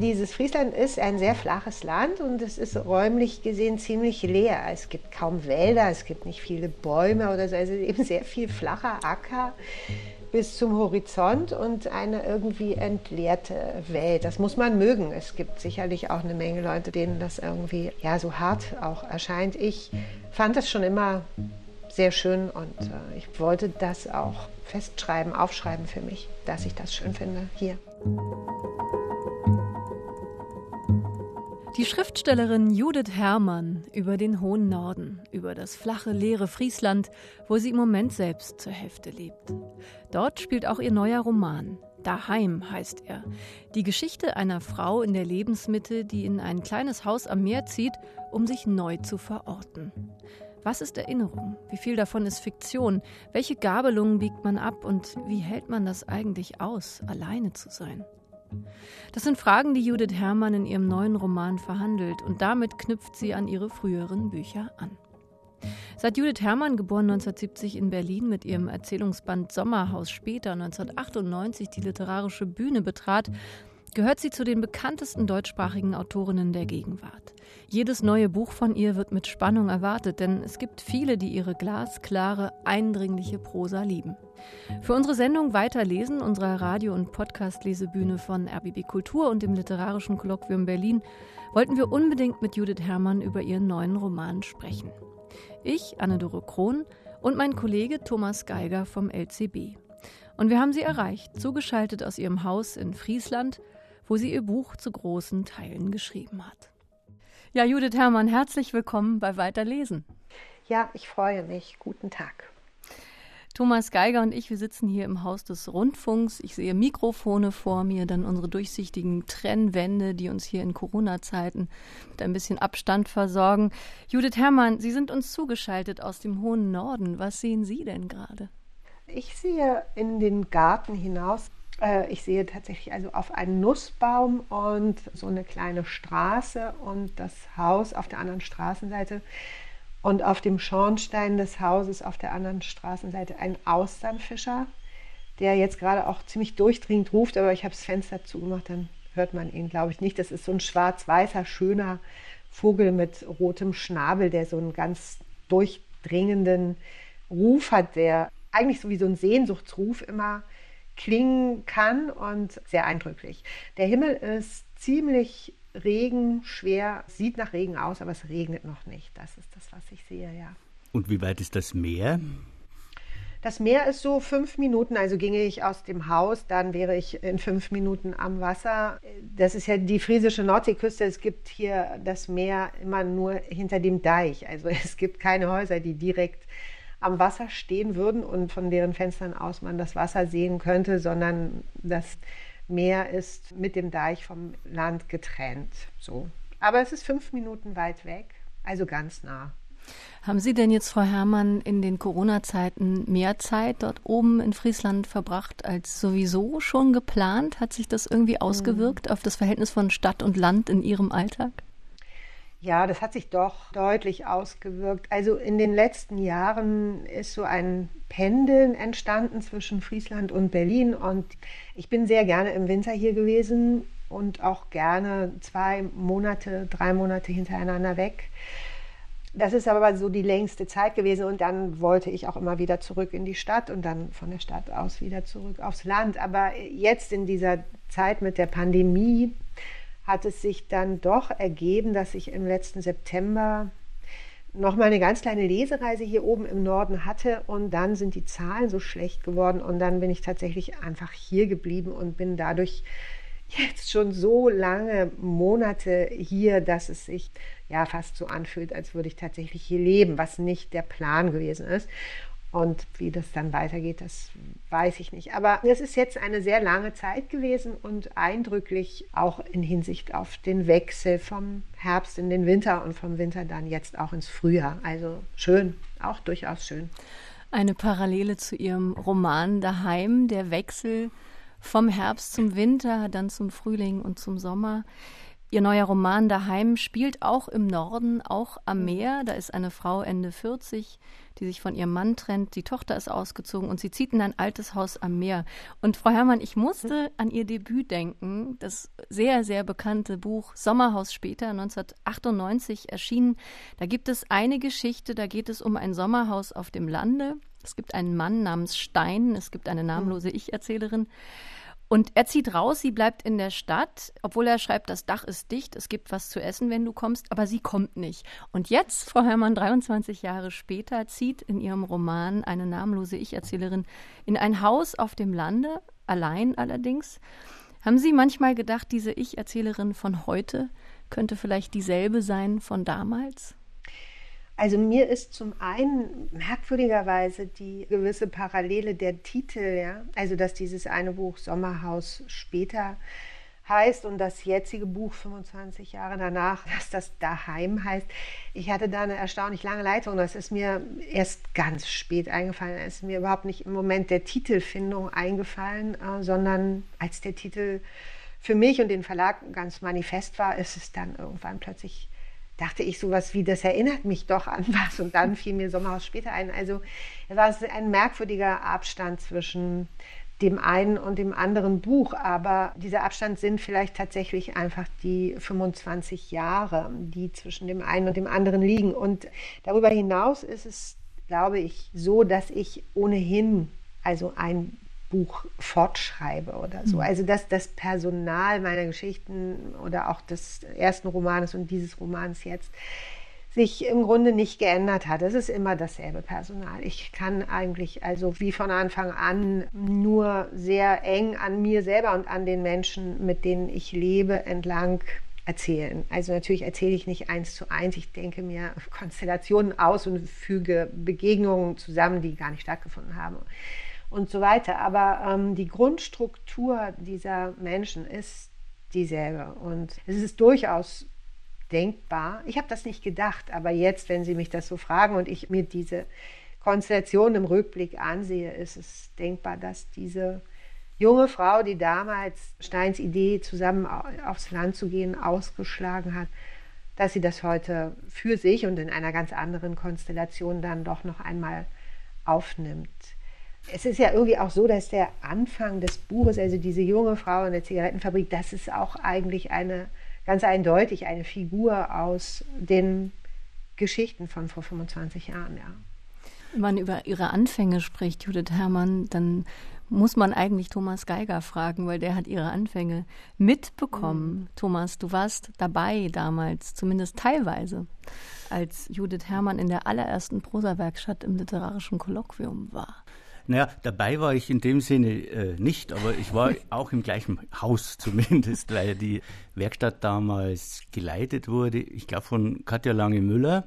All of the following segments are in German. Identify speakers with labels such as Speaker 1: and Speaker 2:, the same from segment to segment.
Speaker 1: dieses Friesland ist ein sehr flaches Land und es ist räumlich gesehen ziemlich leer. Es gibt kaum Wälder, es gibt nicht viele Bäume oder so. Also eben sehr viel flacher Acker bis zum Horizont und eine irgendwie entleerte Welt. Das muss man mögen. Es gibt sicherlich auch eine Menge Leute, denen das irgendwie ja so hart auch erscheint. Ich fand das schon immer sehr schön und äh, ich wollte das auch festschreiben, aufschreiben für mich, dass ich das schön finde hier.
Speaker 2: Die Schriftstellerin Judith Herrmann über den hohen Norden, über das flache, leere Friesland, wo sie im Moment selbst zur Hälfte lebt. Dort spielt auch ihr neuer Roman. Daheim heißt er. Die Geschichte einer Frau in der Lebensmitte, die in ein kleines Haus am Meer zieht, um sich neu zu verorten. Was ist Erinnerung? Wie viel davon ist Fiktion? Welche Gabelungen biegt man ab und wie hält man das eigentlich aus, alleine zu sein? Das sind Fragen, die Judith Herrmann in ihrem neuen Roman verhandelt und damit knüpft sie an ihre früheren Bücher an. Seit Judith Herrmann, geboren 1970 in Berlin, mit ihrem Erzählungsband Sommerhaus später 1998 die literarische Bühne betrat, gehört sie zu den bekanntesten deutschsprachigen Autorinnen der Gegenwart. Jedes neue Buch von ihr wird mit Spannung erwartet, denn es gibt viele, die ihre glasklare, eindringliche Prosa lieben. Für unsere Sendung Weiterlesen, unserer Radio- und Podcast-Lesebühne von RBB Kultur und dem Literarischen Kolloquium Berlin, wollten wir unbedingt mit Judith Herrmann über ihren neuen Roman sprechen. Ich, Anne-Dore Krohn, und mein Kollege Thomas Geiger vom LCB. Und wir haben sie erreicht, zugeschaltet aus ihrem Haus in Friesland, wo sie ihr Buch zu großen Teilen geschrieben hat. Ja, Judith Herrmann, herzlich willkommen bei Weiterlesen.
Speaker 1: Ja, ich freue mich. Guten Tag.
Speaker 2: Thomas Geiger und ich, wir sitzen hier im Haus des Rundfunks. Ich sehe Mikrofone vor mir, dann unsere durchsichtigen Trennwände, die uns hier in Corona-Zeiten mit ein bisschen Abstand versorgen. Judith Herrmann, Sie sind uns zugeschaltet aus dem hohen Norden. Was sehen Sie denn gerade?
Speaker 1: Ich sehe in den Garten hinaus. Äh, ich sehe tatsächlich also auf einen Nussbaum und so eine kleine Straße und das Haus auf der anderen Straßenseite. Und auf dem Schornstein des Hauses auf der anderen Straßenseite ein Austernfischer, der jetzt gerade auch ziemlich durchdringend ruft, aber ich habe das Fenster zugemacht, dann hört man ihn, glaube ich, nicht. Das ist so ein schwarz-weißer, schöner Vogel mit rotem Schnabel, der so einen ganz durchdringenden Ruf hat, der eigentlich so wie so ein Sehnsuchtsruf immer klingen kann und sehr eindrücklich. Der Himmel ist ziemlich regenschwer, sieht nach Regen aus, aber es regnet noch nicht. Das ist das, was ich sehe, ja.
Speaker 3: Und wie weit ist das Meer?
Speaker 1: Das Meer ist so fünf Minuten, also ginge ich aus dem Haus, dann wäre ich in fünf Minuten am Wasser. Das ist ja die friesische Nordseeküste. Es gibt hier das Meer immer nur hinter dem Deich. Also es gibt keine Häuser, die direkt am Wasser stehen würden und von deren Fenstern aus man das Wasser sehen könnte, sondern das Meer ist mit dem Deich vom Land getrennt. So. Aber es ist fünf Minuten weit weg, also ganz nah.
Speaker 2: Haben Sie denn jetzt, Frau Herrmann, in den Corona-Zeiten mehr Zeit dort oben in Friesland verbracht als sowieso schon geplant? Hat sich das irgendwie ausgewirkt mhm. auf das Verhältnis von Stadt und Land in Ihrem Alltag?
Speaker 1: Ja, das hat sich doch deutlich ausgewirkt. Also in den letzten Jahren ist so ein Pendeln entstanden zwischen Friesland und Berlin und ich bin sehr gerne im Winter hier gewesen und auch gerne zwei Monate, drei Monate hintereinander weg. Das ist aber so die längste Zeit gewesen und dann wollte ich auch immer wieder zurück in die Stadt und dann von der Stadt aus wieder zurück aufs Land. Aber jetzt in dieser Zeit mit der Pandemie hat es sich dann doch ergeben, dass ich im letzten September noch mal eine ganz kleine Lesereise hier oben im Norden hatte und dann sind die Zahlen so schlecht geworden und dann bin ich tatsächlich einfach hier geblieben und bin dadurch jetzt schon so lange Monate hier, dass es sich ja fast so anfühlt, als würde ich tatsächlich hier leben, was nicht der Plan gewesen ist. Und wie das dann weitergeht, das weiß ich nicht. Aber es ist jetzt eine sehr lange Zeit gewesen und eindrücklich auch in Hinsicht auf den Wechsel vom Herbst in den Winter und vom Winter dann jetzt auch ins Frühjahr. Also schön, auch durchaus schön.
Speaker 2: Eine Parallele zu Ihrem Roman Daheim, der Wechsel vom Herbst zum Winter, dann zum Frühling und zum Sommer. Ihr neuer Roman Daheim spielt auch im Norden, auch am Meer. Da ist eine Frau Ende 40, die sich von ihrem Mann trennt. Die Tochter ist ausgezogen und sie zieht in ein altes Haus am Meer. Und Frau Herrmann, ich musste an ihr Debüt denken. Das sehr, sehr bekannte Buch Sommerhaus später, 1998 erschienen. Da gibt es eine Geschichte, da geht es um ein Sommerhaus auf dem Lande. Es gibt einen Mann namens Stein, es gibt eine namenlose Ich-Erzählerin. Und er zieht raus, sie bleibt in der Stadt, obwohl er schreibt, das Dach ist dicht, es gibt was zu essen, wenn du kommst, aber sie kommt nicht. Und jetzt, Frau Herrmann, 23 Jahre später, zieht in ihrem Roman eine namenlose Ich-Erzählerin in ein Haus auf dem Lande, allein allerdings. Haben Sie manchmal gedacht, diese Ich-Erzählerin von heute könnte vielleicht dieselbe sein von damals?
Speaker 1: Also mir ist zum einen merkwürdigerweise die gewisse Parallele der Titel, ja, also dass dieses eine Buch Sommerhaus später heißt und das jetzige Buch 25 Jahre danach, dass das daheim heißt. Ich hatte da eine erstaunlich lange Leitung. Das ist mir erst ganz spät eingefallen. Es ist mir überhaupt nicht im Moment der Titelfindung eingefallen, äh, sondern als der Titel für mich und den Verlag ganz manifest war, ist es dann irgendwann plötzlich dachte ich sowas wie, das erinnert mich doch an was. Und dann fiel mir Sommerhaus später ein. Also es war ein merkwürdiger Abstand zwischen dem einen und dem anderen Buch. Aber dieser Abstand sind vielleicht tatsächlich einfach die 25 Jahre, die zwischen dem einen und dem anderen liegen. Und darüber hinaus ist es, glaube ich, so, dass ich ohnehin also ein Buch fortschreibe oder so. Mhm. Also dass das Personal meiner Geschichten oder auch des ersten Romanes und dieses Romans jetzt sich im Grunde nicht geändert hat. Es ist immer dasselbe Personal. Ich kann eigentlich also wie von Anfang an nur sehr eng an mir selber und an den Menschen, mit denen ich lebe, entlang erzählen. Also natürlich erzähle ich nicht eins zu eins. Ich denke mir Konstellationen aus und füge Begegnungen zusammen, die gar nicht stattgefunden haben und so weiter. Aber ähm, die Grundstruktur dieser Menschen ist dieselbe. Und es ist durchaus denkbar. Ich habe das nicht gedacht, aber jetzt, wenn Sie mich das so fragen und ich mir diese Konstellation im Rückblick ansehe, ist es denkbar, dass diese junge Frau, die damals Steins Idee, zusammen aufs Land zu gehen, ausgeschlagen hat, dass sie das heute für sich und in einer ganz anderen Konstellation dann doch noch einmal aufnimmt es ist ja irgendwie auch so, dass der Anfang des Buches, also diese junge Frau in der Zigarettenfabrik, das ist auch eigentlich eine ganz eindeutig eine Figur aus den Geschichten von vor 25 Jahren, ja.
Speaker 2: Wenn man über ihre Anfänge spricht, Judith Herrmann, dann muss man eigentlich Thomas Geiger fragen, weil der hat ihre Anfänge mitbekommen. Mhm. Thomas, du warst dabei damals, zumindest teilweise, als Judith Herrmann in der allerersten Prosa-Werkstatt im literarischen Kolloquium war.
Speaker 3: Naja, dabei war ich in dem Sinne äh, nicht, aber ich war auch im gleichen Haus zumindest, weil die Werkstatt damals geleitet wurde, ich glaube von Katja Lange-Müller.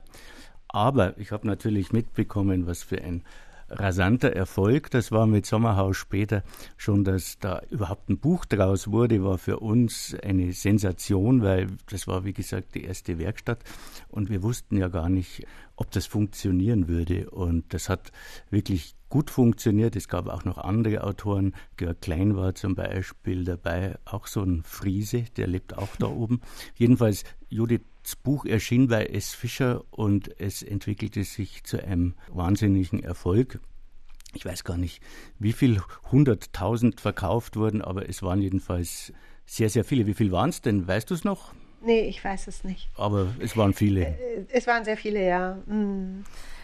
Speaker 3: Aber ich habe natürlich mitbekommen, was für ein rasanter Erfolg. Das war mit Sommerhaus später schon, dass da überhaupt ein Buch draus wurde, war für uns eine Sensation, weil das war, wie gesagt, die erste Werkstatt und wir wussten ja gar nicht, ob das funktionieren würde. Und das hat wirklich gut funktioniert. Es gab auch noch andere Autoren. Georg Klein war zum Beispiel dabei, auch so ein Friese, der lebt auch da oben. Jedenfalls, Judiths Buch erschien bei S. Fischer und es entwickelte sich zu einem wahnsinnigen Erfolg. Ich weiß gar nicht, wie viel hunderttausend verkauft wurden, aber es waren jedenfalls sehr, sehr viele. Wie viel waren es denn? Weißt du es noch?
Speaker 1: Nee, ich weiß es nicht.
Speaker 3: Aber es waren viele.
Speaker 1: Äh, es waren sehr viele, ja. Mhm.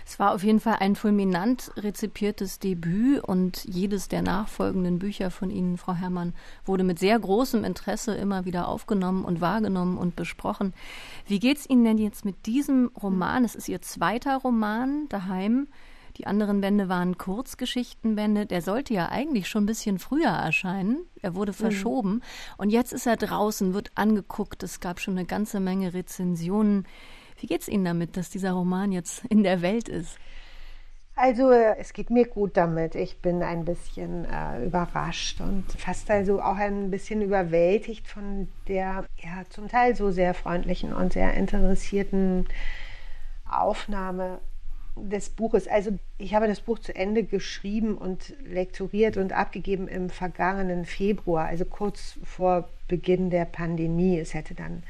Speaker 2: Es war auf jeden Fall ein fulminant rezipiertes Debüt und jedes der nachfolgenden Bücher von Ihnen, Frau Herrmann, wurde mit sehr großem Interesse immer wieder aufgenommen und wahrgenommen und besprochen. Wie geht es Ihnen denn jetzt mit diesem Roman? Es ist Ihr zweiter Roman daheim. Die anderen Bände waren Kurzgeschichtenbände. Der sollte ja eigentlich schon ein bisschen früher erscheinen. Er wurde mhm. verschoben. Mhm. Und jetzt ist er draußen, wird angeguckt. Es gab schon eine ganze Menge Rezensionen. Wie geht es Ihnen damit, dass dieser Roman jetzt in der Welt ist?
Speaker 1: Also es geht mir gut damit. Ich bin ein bisschen äh, überrascht und fast also auch ein bisschen überwältigt von der ja zum Teil so sehr freundlichen und sehr interessierten Aufnahme des Buches. Also ich habe das Buch zu Ende geschrieben und lektoriert und abgegeben im vergangenen Februar, also kurz vor Beginn der Pandemie. Es hätte dann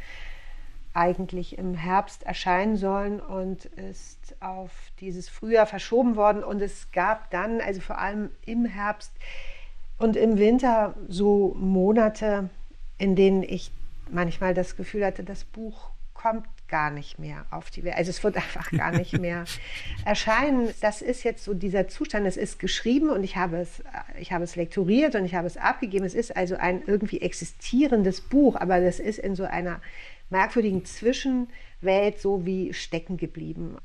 Speaker 1: eigentlich im Herbst erscheinen sollen und ist auf dieses Frühjahr verschoben worden. Und es gab dann, also vor allem im Herbst und im Winter, so Monate, in denen ich manchmal das Gefühl hatte, das Buch kommt gar nicht mehr auf die Welt. Also es wird einfach gar nicht mehr erscheinen. Das ist jetzt so dieser Zustand. Es ist geschrieben und ich habe es, ich habe es lektoriert und ich habe es abgegeben. Es ist also ein irgendwie existierendes Buch, aber das ist in so einer merkwürdigen Zwischenwelt so wie stecken geblieben.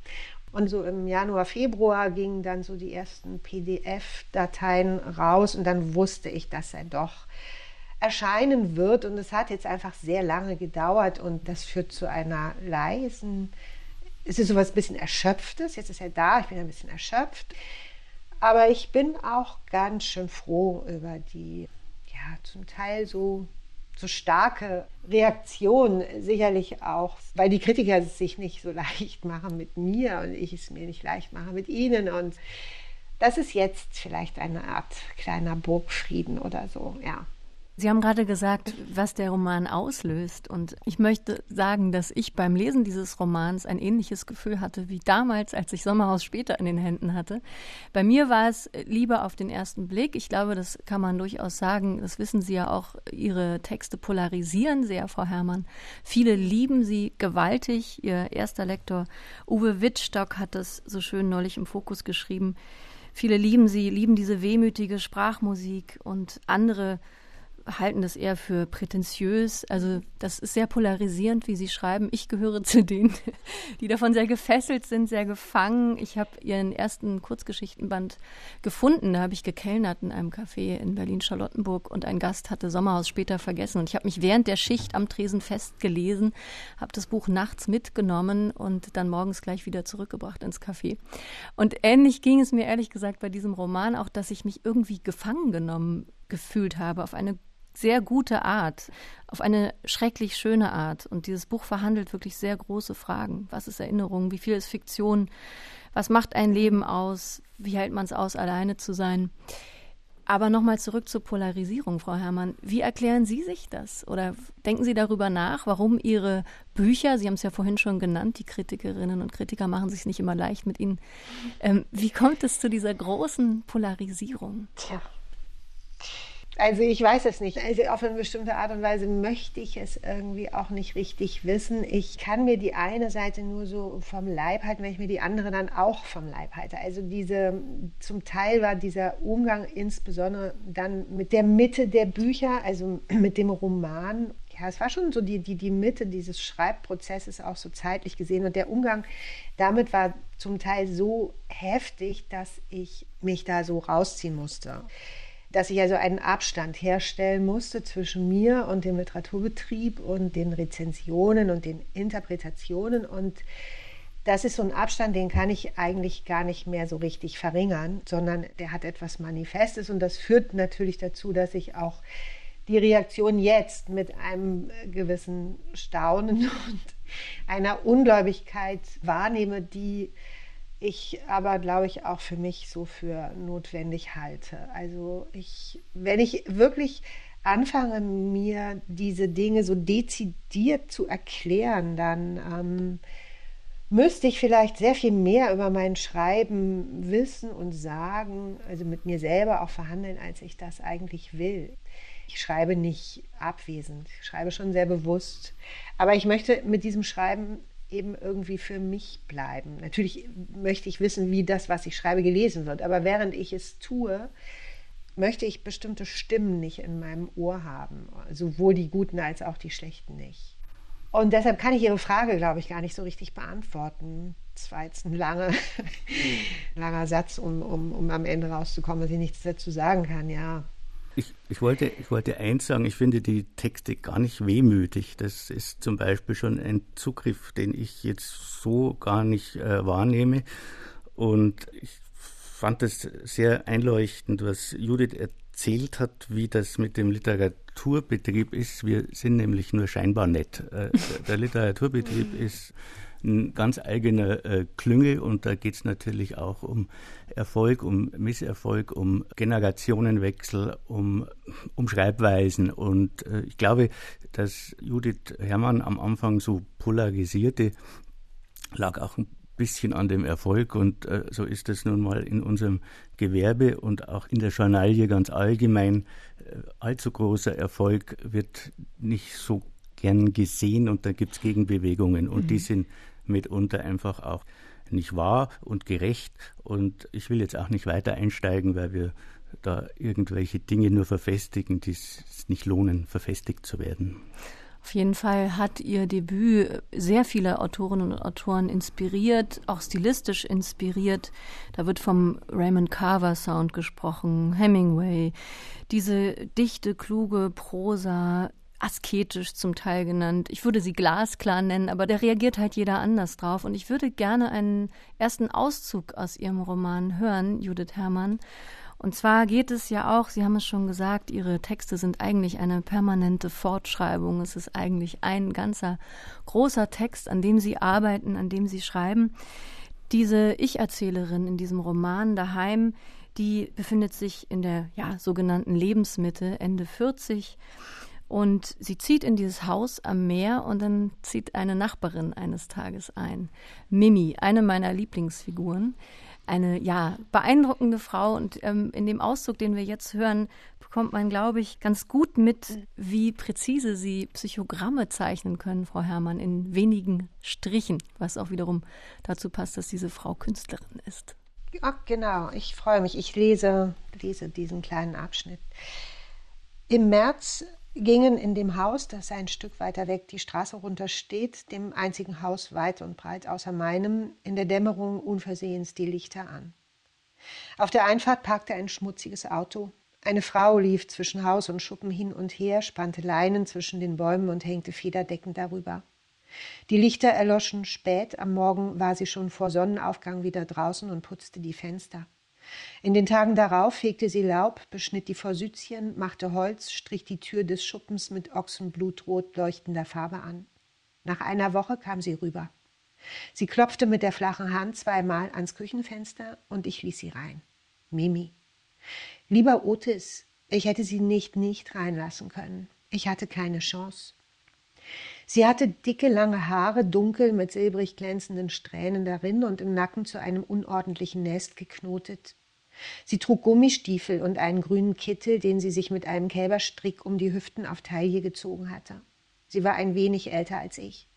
Speaker 1: Und so im Januar, Februar gingen dann so die ersten PDF-Dateien raus und dann wusste ich, dass er doch erscheinen wird. Und es hat jetzt einfach sehr lange gedauert und das führt zu einer leisen, es ist sowas ein bisschen Erschöpftes. Jetzt ist er da, ich bin ein bisschen erschöpft. Aber ich bin auch ganz schön froh über die, ja, zum Teil so so starke Reaktion sicherlich auch, weil die Kritiker es sich nicht so leicht machen mit mir und ich es mir nicht leicht mache mit ihnen. Und das ist jetzt vielleicht eine Art kleiner Burgfrieden oder so, ja.
Speaker 2: Sie haben gerade gesagt, was der Roman auslöst. Und ich möchte sagen, dass ich beim Lesen dieses Romans ein ähnliches Gefühl hatte wie damals, als ich Sommerhaus später in den Händen hatte. Bei mir war es lieber auf den ersten Blick. Ich glaube, das kann man durchaus sagen. Das wissen Sie ja auch. Ihre Texte polarisieren sehr, Frau Herrmann. Viele lieben sie gewaltig. Ihr erster Lektor Uwe Wittstock hat das so schön neulich im Fokus geschrieben. Viele lieben sie, lieben diese wehmütige Sprachmusik und andere halten das eher für prätentiös. Also das ist sehr polarisierend, wie Sie schreiben. Ich gehöre zu denen, die davon sehr gefesselt sind, sehr gefangen. Ich habe Ihren ersten Kurzgeschichtenband gefunden. Da habe ich gekellnert in einem Café in Berlin-Charlottenburg und ein Gast hatte Sommerhaus später vergessen. Und ich habe mich während der Schicht am Tresen festgelesen, habe das Buch nachts mitgenommen und dann morgens gleich wieder zurückgebracht ins Café. Und ähnlich ging es mir ehrlich gesagt bei diesem Roman auch, dass ich mich irgendwie gefangen genommen gefühlt habe auf eine sehr gute Art, auf eine schrecklich schöne Art. Und dieses Buch verhandelt wirklich sehr große Fragen. Was ist Erinnerung? Wie viel ist Fiktion? Was macht ein Leben aus? Wie hält man es aus, alleine zu sein? Aber nochmal zurück zur Polarisierung, Frau Herrmann. Wie erklären Sie sich das? Oder denken Sie darüber nach, warum Ihre Bücher, Sie haben es ja vorhin schon genannt, die Kritikerinnen und Kritiker machen sich nicht immer leicht mit Ihnen. Ähm, wie kommt es zu dieser großen Polarisierung?
Speaker 1: Tja, also ich weiß es nicht. Also auf eine bestimmte Art und Weise möchte ich es irgendwie auch nicht richtig wissen. Ich kann mir die eine Seite nur so vom Leib halten, wenn ich mir die andere dann auch vom Leib halte. Also diese, zum Teil war dieser Umgang insbesondere dann mit der Mitte der Bücher, also mit dem Roman. Ja, es war schon so die, die, die Mitte dieses Schreibprozesses auch so zeitlich gesehen. Und der Umgang damit war zum Teil so heftig, dass ich mich da so rausziehen musste dass ich also einen Abstand herstellen musste zwischen mir und dem Literaturbetrieb und den Rezensionen und den Interpretationen. Und das ist so ein Abstand, den kann ich eigentlich gar nicht mehr so richtig verringern, sondern der hat etwas Manifestes und das führt natürlich dazu, dass ich auch die Reaktion jetzt mit einem gewissen Staunen und einer Ungläubigkeit wahrnehme, die ich aber, glaube ich, auch für mich so für notwendig halte. Also ich, wenn ich wirklich anfange, mir diese Dinge so dezidiert zu erklären, dann ähm, müsste ich vielleicht sehr viel mehr über mein Schreiben wissen und sagen, also mit mir selber auch verhandeln, als ich das eigentlich will. Ich schreibe nicht abwesend, ich schreibe schon sehr bewusst. Aber ich möchte mit diesem Schreiben eben irgendwie für mich bleiben. Natürlich möchte ich wissen, wie das, was ich schreibe, gelesen wird, aber während ich es tue, möchte ich bestimmte Stimmen nicht in meinem Ohr haben, sowohl die guten als auch die schlechten nicht. Und deshalb kann ich Ihre Frage, glaube ich, gar nicht so richtig beantworten. Das war jetzt ein langer, langer Satz, um, um, um am Ende rauszukommen, dass ich nichts dazu sagen kann. Ja,
Speaker 3: ich, ich, wollte, ich wollte eins sagen, ich finde die Texte gar nicht wehmütig. Das ist zum Beispiel schon ein Zugriff, den ich jetzt so gar nicht äh, wahrnehme. Und ich fand es sehr einleuchtend, was Judith erzählt hat, wie das mit dem Literaturbetrieb ist. Wir sind nämlich nur scheinbar nett. Äh, der Literaturbetrieb ist eine ganz eigene äh, Klünge und da geht es natürlich auch um Erfolg, um Misserfolg, um Generationenwechsel, um, um Schreibweisen. Und äh, ich glaube, dass Judith Herrmann am Anfang so polarisierte, lag auch ein bisschen an dem Erfolg und äh, so ist es nun mal in unserem Gewerbe und auch in der Journalie ganz allgemein. Äh, allzu großer Erfolg wird nicht so gern gesehen und da gibt es Gegenbewegungen und mhm. die sind mitunter einfach auch nicht wahr und gerecht und ich will jetzt auch nicht weiter einsteigen, weil wir da irgendwelche Dinge nur verfestigen, die es nicht lohnen, verfestigt zu werden.
Speaker 2: Auf jeden Fall hat ihr Debüt sehr viele Autorinnen und Autoren inspiriert, auch stilistisch inspiriert. Da wird vom Raymond Carver Sound gesprochen, Hemingway. Diese dichte, kluge Prosa, asketisch zum Teil genannt. Ich würde sie glasklar nennen, aber da reagiert halt jeder anders drauf. Und ich würde gerne einen ersten Auszug aus ihrem Roman hören, Judith Herrmann. Und zwar geht es ja auch, Sie haben es schon gesagt, Ihre Texte sind eigentlich eine permanente Fortschreibung. Es ist eigentlich ein ganzer großer Text, an dem Sie arbeiten, an dem Sie schreiben. Diese Ich-Erzählerin in diesem Roman daheim, die befindet sich in der ja, sogenannten Lebensmitte, Ende 40. Und sie zieht in dieses Haus am Meer und dann zieht eine Nachbarin eines Tages ein. Mimi, eine meiner Lieblingsfiguren eine ja beeindruckende Frau und ähm, in dem Auszug, den wir jetzt hören, bekommt man, glaube ich, ganz gut mit, wie präzise Sie Psychogramme zeichnen können, Frau Herrmann, in wenigen Strichen, was auch wiederum dazu passt, dass diese Frau Künstlerin ist.
Speaker 1: Ja, genau. Ich freue mich. Ich lese, lese diesen kleinen Abschnitt. Im März gingen in dem Haus, das ein Stück weiter weg die Straße runter steht, dem einzigen Haus weit und breit außer meinem, in der Dämmerung unversehens die Lichter an. Auf der Einfahrt parkte ein schmutziges Auto. Eine Frau lief zwischen Haus und Schuppen hin und her, spannte Leinen zwischen den Bäumen und hängte Federdecken darüber. Die Lichter erloschen spät, am Morgen war sie schon vor Sonnenaufgang wieder draußen und putzte die Fenster. In den Tagen darauf fegte sie Laub, beschnitt die Forsythien, machte Holz, strich die Tür des Schuppens mit Ochsenblutrot leuchtender Farbe an. Nach einer Woche kam sie rüber. Sie klopfte mit der flachen Hand zweimal ans Küchenfenster und ich ließ sie rein. Mimi. Lieber Otis, ich hätte sie nicht nicht reinlassen können. Ich hatte keine Chance. Sie hatte dicke, lange Haare, dunkel mit silbrig glänzenden Strähnen darin und im Nacken zu einem unordentlichen Nest geknotet. Sie trug Gummistiefel und einen grünen Kittel, den sie sich mit einem Kälberstrick um die Hüften auf Taille gezogen hatte. Sie war ein wenig älter als ich.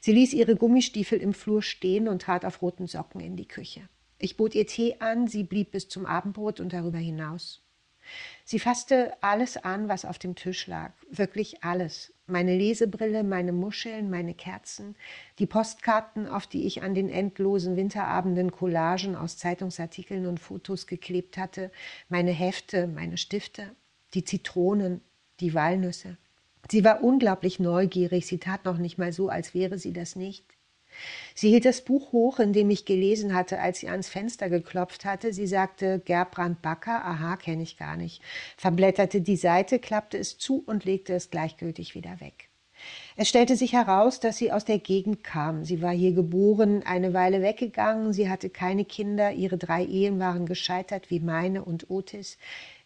Speaker 1: Sie ließ ihre Gummistiefel im Flur stehen und trat auf roten Socken in die Küche. Ich bot ihr Tee an, sie blieb bis zum Abendbrot und darüber hinaus. Sie fasste alles an, was auf dem Tisch lag, wirklich alles. Meine Lesebrille, meine Muscheln, meine Kerzen, die Postkarten, auf die ich an den endlosen Winterabenden Collagen aus Zeitungsartikeln und Fotos geklebt hatte, meine Hefte, meine Stifte, die Zitronen, die Walnüsse. Sie war unglaublich neugierig, sie tat noch nicht mal so, als wäre sie das nicht. Sie hielt das Buch hoch, in dem ich gelesen hatte, als sie ans Fenster geklopft hatte. Sie sagte Gerbrand Backer, aha, kenne ich gar nicht, verblätterte die Seite, klappte es zu und legte es gleichgültig wieder weg. Es stellte sich heraus, dass sie aus der Gegend kam. Sie war hier geboren, eine Weile weggegangen, sie hatte keine Kinder, ihre drei Ehen waren gescheitert wie meine und Otis.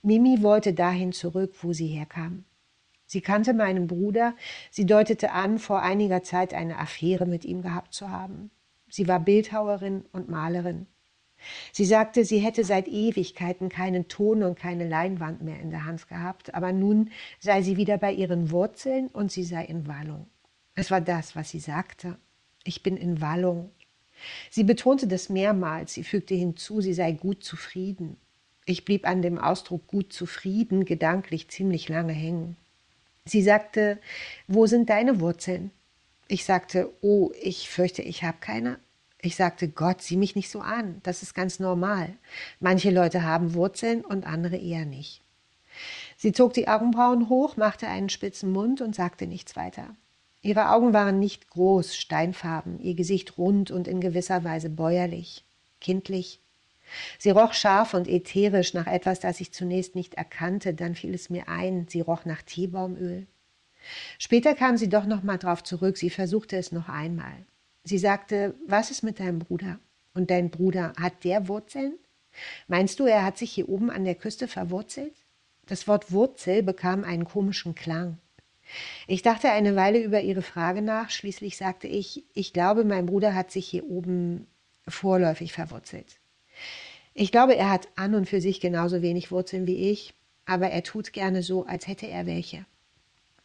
Speaker 1: Mimi wollte dahin zurück, wo sie herkam. Sie kannte meinen Bruder, sie deutete an, vor einiger Zeit eine Affäre mit ihm gehabt zu haben. Sie war Bildhauerin und Malerin. Sie sagte, sie hätte seit Ewigkeiten keinen Ton und keine Leinwand mehr in der Hand gehabt, aber nun sei sie wieder bei ihren Wurzeln und sie sei in Wallung. Es war das, was sie sagte. Ich bin in Wallung. Sie betonte das mehrmals, sie fügte hinzu, sie sei gut zufrieden. Ich blieb an dem Ausdruck gut zufrieden gedanklich ziemlich lange hängen. Sie sagte, wo sind deine Wurzeln? Ich sagte, oh, ich fürchte, ich habe keine. Ich sagte, Gott, sieh mich nicht so an, das ist ganz normal. Manche Leute haben Wurzeln und andere eher nicht. Sie zog die Augenbrauen hoch, machte einen spitzen Mund und sagte nichts weiter. Ihre Augen waren nicht groß, steinfarben, ihr Gesicht rund und in gewisser Weise bäuerlich, kindlich. Sie roch scharf und ätherisch nach etwas, das ich zunächst nicht erkannte, dann fiel es mir ein, sie roch nach Teebaumöl. Später kam sie doch noch mal drauf zurück, sie versuchte es noch einmal. Sie sagte, was ist mit deinem Bruder? Und dein Bruder, hat der Wurzeln? Meinst du, er hat sich hier oben an der Küste verwurzelt? Das Wort Wurzel bekam einen komischen Klang. Ich dachte eine Weile über ihre Frage nach, schließlich sagte ich, ich glaube, mein Bruder hat sich hier oben vorläufig verwurzelt. Ich glaube, er hat an und für sich genauso wenig Wurzeln wie ich, aber er tut gerne so, als hätte er welche.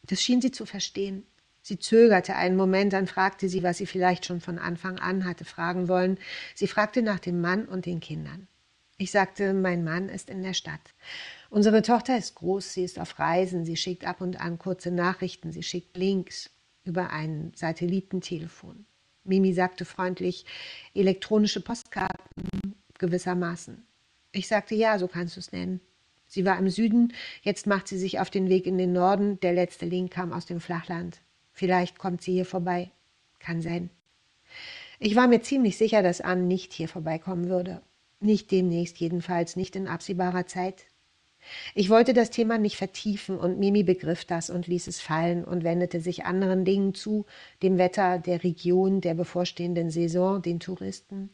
Speaker 1: Das schien sie zu verstehen. Sie zögerte einen Moment, dann fragte sie, was sie vielleicht schon von Anfang an hatte fragen wollen. Sie fragte nach dem Mann und den Kindern. Ich sagte, mein Mann ist in der Stadt. Unsere Tochter ist groß, sie ist auf Reisen, sie schickt ab und an kurze Nachrichten, sie schickt Links über ein Satellitentelefon. Mimi sagte freundlich, elektronische Postkarten gewissermaßen. Ich sagte, ja, so kannst du es nennen. Sie war im Süden, jetzt macht sie sich auf den Weg in den Norden, der letzte Link kam aus dem Flachland. Vielleicht kommt sie hier vorbei. Kann sein. Ich war mir ziemlich sicher, dass Anne nicht hier vorbeikommen würde. Nicht demnächst jedenfalls, nicht in absehbarer Zeit. Ich wollte das Thema nicht vertiefen und Mimi begriff das und ließ es fallen und wendete sich anderen Dingen zu, dem Wetter, der Region, der bevorstehenden Saison, den Touristen.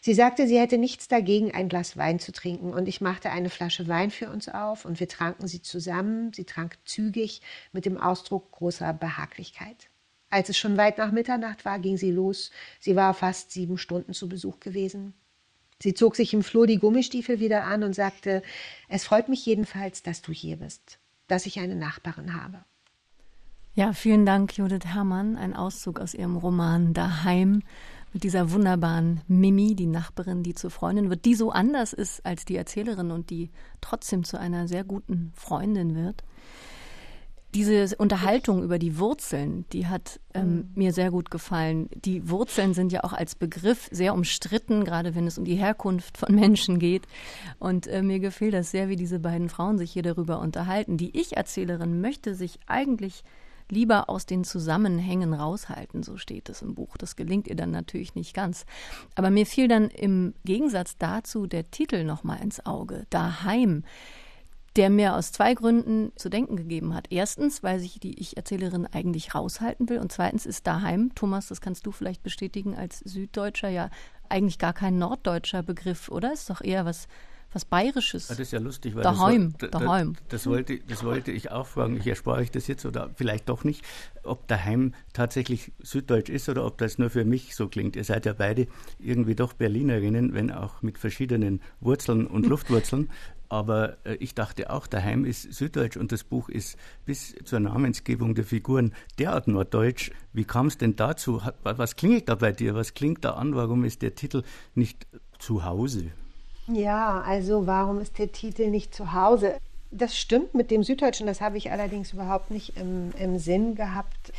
Speaker 1: Sie sagte, sie hätte nichts dagegen, ein Glas Wein zu trinken, und ich machte eine Flasche Wein für uns auf, und wir tranken sie zusammen. Sie trank zügig mit dem Ausdruck großer Behaglichkeit. Als es schon weit nach Mitternacht war, ging sie los. Sie war fast sieben Stunden zu Besuch gewesen. Sie zog sich im Flur die Gummistiefel wieder an und sagte, es freut mich jedenfalls, dass du hier bist, dass ich eine Nachbarin habe.
Speaker 2: Ja, vielen Dank, Judith Herrmann. Ein Auszug aus ihrem Roman Daheim mit dieser wunderbaren Mimi, die Nachbarin, die zur Freundin wird, die so anders ist als die Erzählerin und die trotzdem zu einer sehr guten Freundin wird diese Unterhaltung über die Wurzeln, die hat ähm, mhm. mir sehr gut gefallen. Die Wurzeln sind ja auch als Begriff sehr umstritten, gerade wenn es um die Herkunft von Menschen geht. Und äh, mir gefiel das sehr, wie diese beiden Frauen sich hier darüber unterhalten. Die Ich-Erzählerin möchte sich eigentlich lieber aus den Zusammenhängen raushalten, so steht es im Buch. Das gelingt ihr dann natürlich nicht ganz. Aber mir fiel dann im Gegensatz dazu der Titel nochmal ins Auge, Daheim der mir aus zwei Gründen zu denken gegeben hat. Erstens, weil sich die Ich-Erzählerin eigentlich raushalten will und zweitens ist daheim, Thomas, das kannst du vielleicht bestätigen, als Süddeutscher ja eigentlich gar kein norddeutscher Begriff, oder? Ist doch eher was was Bayerisches.
Speaker 3: Ah, das ist ja lustig, weil
Speaker 2: daheim,
Speaker 3: das,
Speaker 2: daheim.
Speaker 3: Das, das, wollte, das wollte ich auch fragen. Ich erspare euch das jetzt oder vielleicht doch nicht, ob daheim tatsächlich Süddeutsch ist oder ob das nur für mich so klingt. Ihr seid ja beide irgendwie doch Berlinerinnen, wenn auch mit verschiedenen Wurzeln und Luftwurzeln. Aber äh, ich dachte auch, daheim ist Süddeutsch und das Buch ist bis zur Namensgebung der Figuren derart norddeutsch. Wie kam es denn dazu? Was klingelt da bei dir? Was klingt da an? Warum ist der Titel nicht zu Hause?
Speaker 1: Ja, also warum ist der Titel nicht zu Hause? Das stimmt mit dem Süddeutschen, das habe ich allerdings überhaupt nicht im, im Sinn gehabt.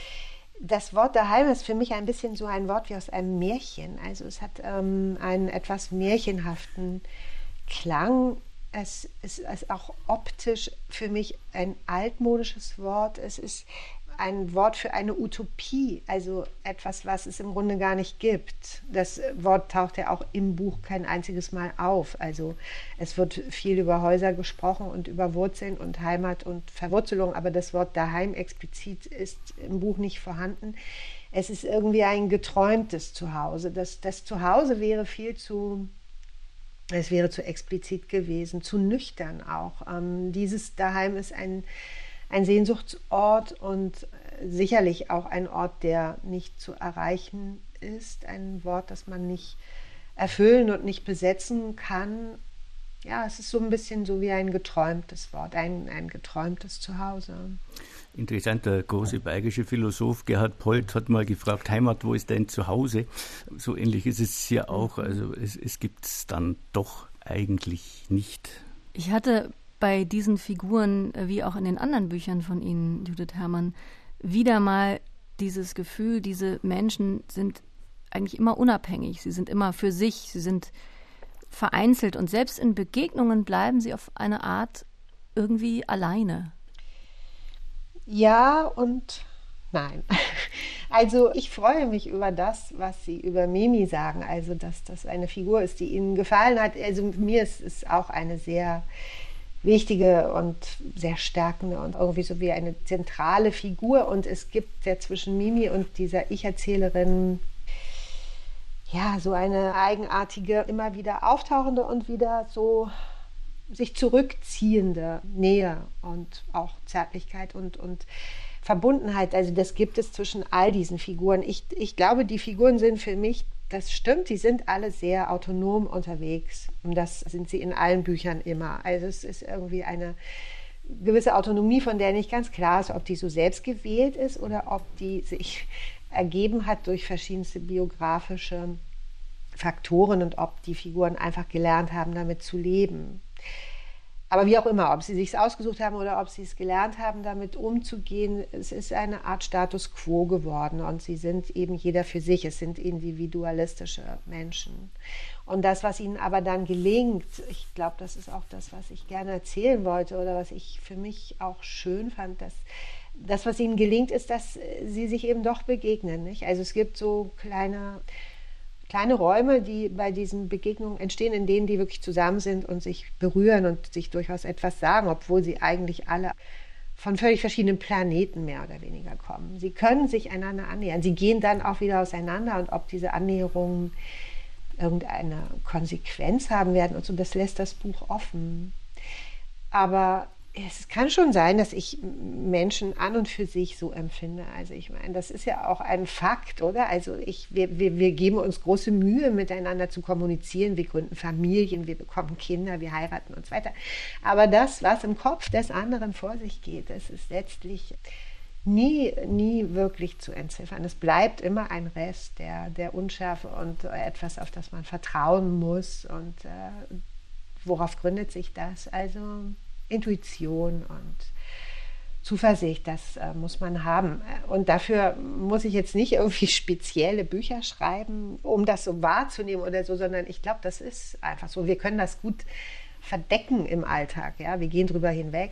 Speaker 1: Das Wort daheim ist für mich ein bisschen so ein Wort wie aus einem Märchen. Also es hat ähm, einen etwas märchenhaften Klang es ist, ist auch optisch für mich ein altmodisches Wort. Es ist ein Wort für eine Utopie, also etwas, was es im Grunde gar nicht gibt. Das Wort taucht ja auch im Buch kein einziges Mal auf. Also es wird viel über Häuser gesprochen und über Wurzeln und Heimat und Verwurzelung, aber das Wort daheim explizit ist im Buch nicht vorhanden. Es ist irgendwie ein geträumtes Zuhause. Das, das Zuhause wäre viel zu es wäre zu explizit gewesen, zu nüchtern auch. Ähm, dieses Daheim ist ein, ein Sehnsuchtsort und sicherlich auch ein Ort, der nicht zu erreichen ist, ein Wort, das man nicht erfüllen und nicht besetzen kann. Ja, es ist so ein bisschen so wie ein geträumtes Wort, ein, ein geträumtes Zuhause.
Speaker 3: Interessant, der große bayerische Philosoph Gerhard Polt hat mal gefragt, Heimat, wo ist dein Zuhause? So ähnlich ist es hier auch. Also es, es gibt es dann doch eigentlich nicht.
Speaker 2: Ich hatte bei diesen Figuren, äh, wie auch in den anderen Büchern von Ihnen, Judith Herrmann, wieder mal dieses Gefühl, diese Menschen sind eigentlich immer unabhängig, sie sind immer für sich, sie sind vereinzelt und selbst in Begegnungen bleiben sie auf eine Art irgendwie alleine.
Speaker 1: Ja und nein. Also ich freue mich über das, was Sie über Mimi sagen, also dass das eine Figur ist, die Ihnen gefallen hat. Also mir ist es auch eine sehr wichtige und sehr stärkende und irgendwie so wie eine zentrale Figur. Und es gibt ja zwischen Mimi und dieser Ich-Erzählerin ja, so eine eigenartige, immer wieder auftauchende und wieder so sich zurückziehende Nähe und auch Zärtlichkeit und, und Verbundenheit. Also das gibt es zwischen all diesen Figuren. Ich, ich glaube, die Figuren sind für mich, das stimmt, die sind alle sehr autonom unterwegs. Und das sind sie in allen Büchern immer. Also es ist irgendwie eine gewisse Autonomie, von der nicht ganz klar ist, ob die so selbst gewählt ist oder ob die sich ergeben hat durch verschiedenste biografische Faktoren und ob die Figuren einfach gelernt haben, damit zu leben. Aber wie auch immer, ob sie sich ausgesucht haben oder ob sie es gelernt haben, damit umzugehen, es ist eine Art Status quo geworden und sie sind eben jeder für sich. Es sind individualistische Menschen. Und das, was ihnen aber dann gelingt, ich glaube, das ist auch das, was ich gerne erzählen wollte oder was ich für mich auch schön fand, dass das, was ihnen gelingt, ist, dass sie sich eben doch begegnen. Nicht? Also es gibt so kleine kleine Räume, die bei diesen Begegnungen entstehen, in denen die wirklich zusammen sind und sich berühren und sich durchaus etwas sagen, obwohl sie eigentlich alle von völlig verschiedenen Planeten mehr oder weniger kommen. Sie können sich einander annähern. Sie gehen dann auch wieder auseinander und ob diese Annäherungen irgendeine Konsequenz haben werden und so, das lässt das Buch offen. Aber es kann schon sein, dass ich Menschen an und für sich so empfinde. Also ich meine, das ist ja auch ein Fakt, oder? Also ich, wir, wir, wir geben uns große Mühe, miteinander zu kommunizieren. Wir gründen Familien, wir bekommen Kinder, wir heiraten und so weiter. Aber das, was im Kopf des anderen vor sich geht, das ist letztlich nie, nie wirklich zu entziffern. Es bleibt immer ein Rest der, der Unschärfe und etwas, auf das man vertrauen muss. Und äh, worauf gründet sich das? Also Intuition und Zuversicht, das äh, muss man haben. Und dafür muss ich jetzt nicht irgendwie spezielle Bücher schreiben, um das so wahrzunehmen oder so, sondern ich glaube, das ist einfach so. Wir können das gut verdecken im Alltag. Ja? Wir gehen drüber hinweg,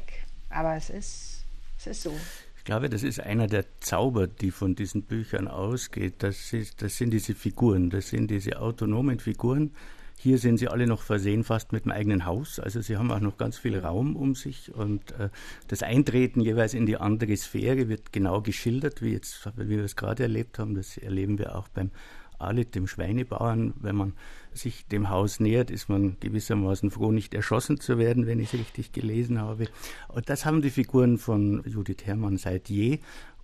Speaker 1: aber es ist, es ist so.
Speaker 3: Ich glaube, das ist einer der Zauber, die von diesen Büchern ausgeht. Das, ist, das sind diese Figuren, das sind diese autonomen Figuren, hier sind sie alle noch versehen fast mit dem eigenen Haus. Also sie haben auch noch ganz viel Raum um sich und äh, das Eintreten jeweils in die andere Sphäre wird genau geschildert, wie jetzt, wie wir es gerade erlebt haben. Das erleben wir auch beim Alit, dem Schweinebauern. Wenn man sich dem Haus nähert, ist man gewissermaßen froh, nicht erschossen zu werden, wenn ich es richtig gelesen habe. Und das haben die Figuren von Judith Herrmann seit je.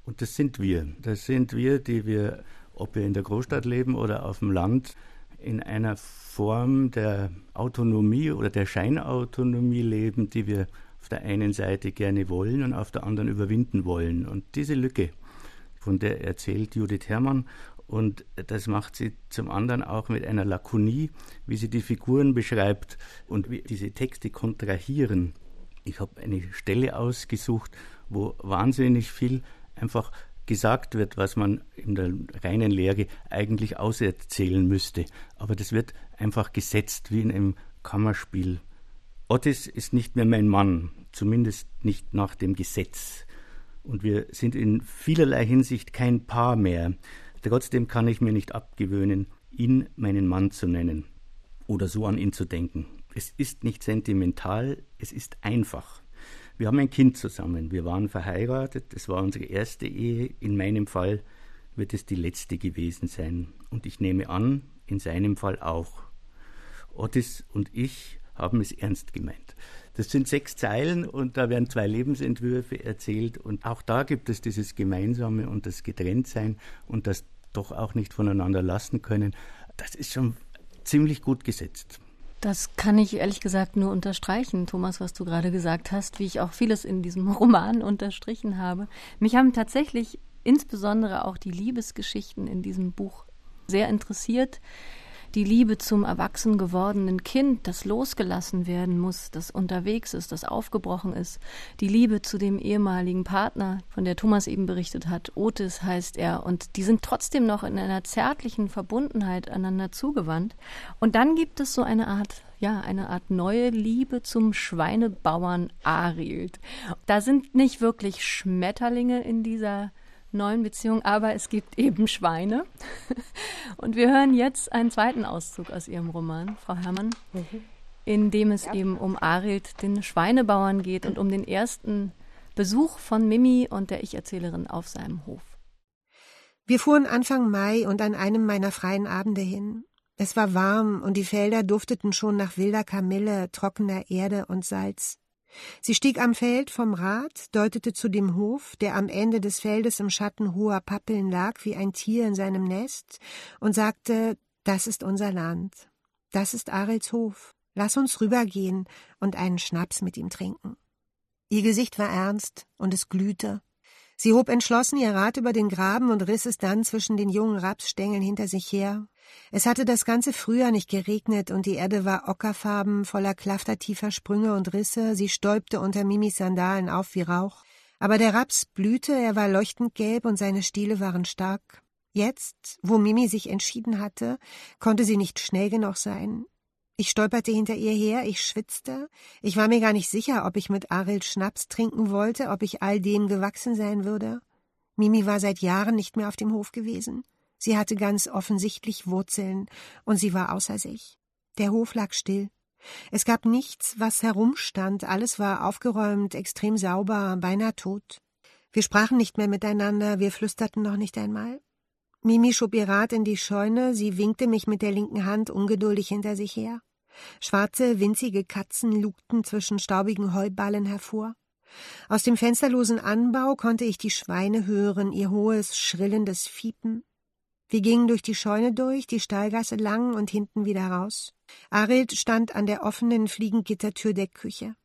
Speaker 3: Und das sind wir. Das sind wir, die wir, ob wir in der Großstadt leben oder auf dem Land, in einer Form der Autonomie oder der Scheinautonomie leben, die wir auf der einen Seite gerne wollen und auf der anderen überwinden wollen. Und diese Lücke, von der erzählt Judith Herrmann, und das macht sie zum anderen auch mit einer Lakonie, wie sie die Figuren beschreibt und wie diese Texte kontrahieren. Ich habe eine Stelle ausgesucht, wo wahnsinnig viel einfach gesagt wird, was man in der reinen Lehre eigentlich auserzählen müsste. Aber das wird einfach gesetzt wie in einem Kammerspiel. Otis ist nicht mehr mein Mann, zumindest nicht nach dem Gesetz. Und wir sind in vielerlei Hinsicht kein Paar mehr. Trotzdem kann ich mir nicht abgewöhnen, ihn meinen Mann zu nennen oder so an ihn zu denken. Es ist nicht sentimental, es ist einfach. Wir haben ein Kind zusammen. Wir waren verheiratet. Das war unsere erste Ehe. In meinem Fall wird es die letzte gewesen sein. Und ich nehme an, in seinem Fall auch. Otis und ich haben es ernst gemeint. Das sind sechs Zeilen und da werden zwei Lebensentwürfe erzählt und auch da gibt es dieses Gemeinsame und das Getrenntsein und das doch auch nicht voneinander lassen können. Das ist schon ziemlich gut gesetzt.
Speaker 2: Das kann ich ehrlich gesagt nur unterstreichen, Thomas, was du gerade gesagt hast, wie ich auch vieles in diesem Roman unterstrichen habe. Mich haben tatsächlich insbesondere auch die Liebesgeschichten in diesem Buch sehr interessiert die Liebe zum erwachsen gewordenen Kind, das losgelassen werden muss, das unterwegs ist, das aufgebrochen ist, die Liebe zu dem ehemaligen Partner, von der Thomas eben berichtet hat, Otis heißt er, und die sind trotzdem noch in einer zärtlichen Verbundenheit einander zugewandt. Und dann gibt es so eine Art ja, eine Art neue Liebe zum Schweinebauern Arild. Da sind nicht wirklich Schmetterlinge in dieser neuen Beziehung, aber es gibt eben Schweine. Und wir hören jetzt einen zweiten Auszug aus Ihrem Roman, Frau Herrmann, mhm. in dem es ja. eben um Arild, den Schweinebauern geht und um den ersten Besuch von Mimi und der Ich-Erzählerin auf seinem Hof.
Speaker 1: Wir fuhren Anfang Mai und an einem meiner freien Abende hin. Es war warm und die Felder dufteten schon nach wilder Kamille, trockener Erde und Salz. Sie stieg am Feld vom Rad, deutete zu dem Hof, der am Ende des Feldes im Schatten hoher Pappeln lag wie ein Tier in seinem Nest, und sagte, das ist unser Land. Das ist Arels Hof. Lass uns rübergehen und einen Schnaps mit ihm trinken. Ihr Gesicht war ernst und es glühte. Sie hob entschlossen ihr Rad über den Graben und riss es dann zwischen den jungen Rapsstängeln hinter sich her. Es hatte das ganze Frühjahr nicht geregnet und die Erde war ockerfarben, voller klaftertiefer Sprünge und Risse. Sie stäubte unter Mimis Sandalen auf wie Rauch. Aber der Raps blühte, er war leuchtend gelb und seine Stiele waren stark. Jetzt, wo Mimi sich entschieden hatte, konnte sie nicht schnell genug sein. Ich stolperte hinter ihr her, ich schwitzte. Ich war mir gar nicht sicher, ob ich mit Arild Schnaps trinken wollte, ob ich all dem gewachsen sein würde. Mimi war seit Jahren nicht mehr auf dem Hof gewesen. Sie hatte ganz offensichtlich Wurzeln, und sie war außer sich. Der Hof lag still. Es gab nichts, was herumstand, alles war aufgeräumt, extrem sauber, beinahe tot. Wir sprachen nicht mehr miteinander, wir flüsterten noch nicht einmal. Mimi schob ihr Rad in die Scheune, sie winkte mich mit der linken Hand ungeduldig hinter sich her. Schwarze, winzige Katzen lugten zwischen staubigen Heuballen hervor. Aus dem fensterlosen Anbau konnte ich die Schweine hören, ihr hohes, schrillendes Fiepen. Wir gingen durch die Scheune durch, die Stallgasse lang und hinten wieder raus. Arild stand an der offenen Fliegengittertür der Küche.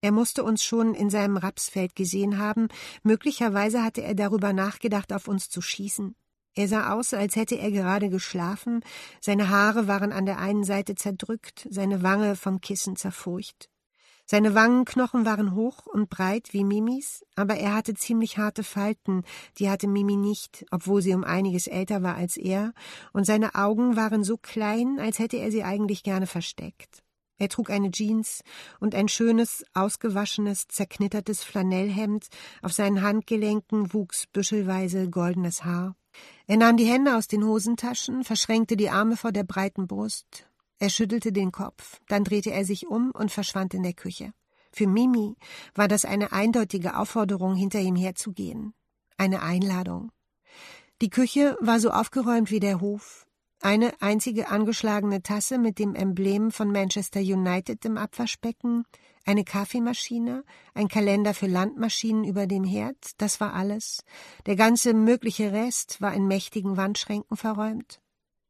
Speaker 1: Er musste uns schon in seinem Rapsfeld gesehen haben, möglicherweise hatte er darüber nachgedacht, auf uns zu schießen. Er sah aus, als hätte er gerade geschlafen, seine Haare waren an der einen Seite zerdrückt, seine Wange vom Kissen zerfurcht. Seine Wangenknochen waren hoch und breit wie Mimis, aber er hatte ziemlich harte Falten, die hatte Mimi nicht, obwohl sie um einiges älter war als er, und seine Augen waren so klein, als hätte er sie eigentlich gerne versteckt. Er trug eine Jeans und ein schönes, ausgewaschenes, zerknittertes Flanellhemd, auf seinen Handgelenken wuchs büschelweise goldenes Haar. Er nahm die Hände aus den Hosentaschen, verschränkte die Arme vor der breiten Brust. Er schüttelte den Kopf, dann drehte er sich um und verschwand in der Küche. Für Mimi war das eine eindeutige Aufforderung, hinter ihm herzugehen. Eine Einladung. Die Küche war so aufgeräumt wie der Hof. Eine einzige angeschlagene Tasse mit dem Emblem von Manchester United im Abwaschbecken, eine Kaffeemaschine, ein Kalender für Landmaschinen über dem Herd, das war alles. Der ganze mögliche Rest war in mächtigen Wandschränken verräumt.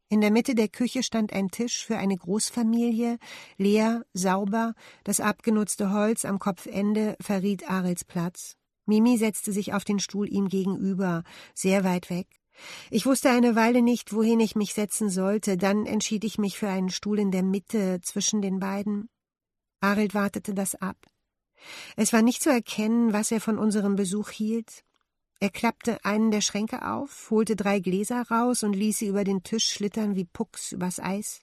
Speaker 1: In der Mitte der Küche stand ein Tisch für eine Großfamilie, leer, sauber, das abgenutzte Holz am Kopfende verriet Arels Platz. Mimi setzte sich auf den Stuhl ihm gegenüber, sehr weit weg. Ich wusste eine Weile nicht, wohin ich mich setzen sollte, dann entschied ich mich für einen Stuhl in der Mitte zwischen den beiden. Arild wartete das ab. Es war nicht zu erkennen, was er von unserem Besuch hielt. Er klappte einen der Schränke auf, holte drei Gläser raus und ließ sie über den Tisch schlittern wie Pucks übers Eis.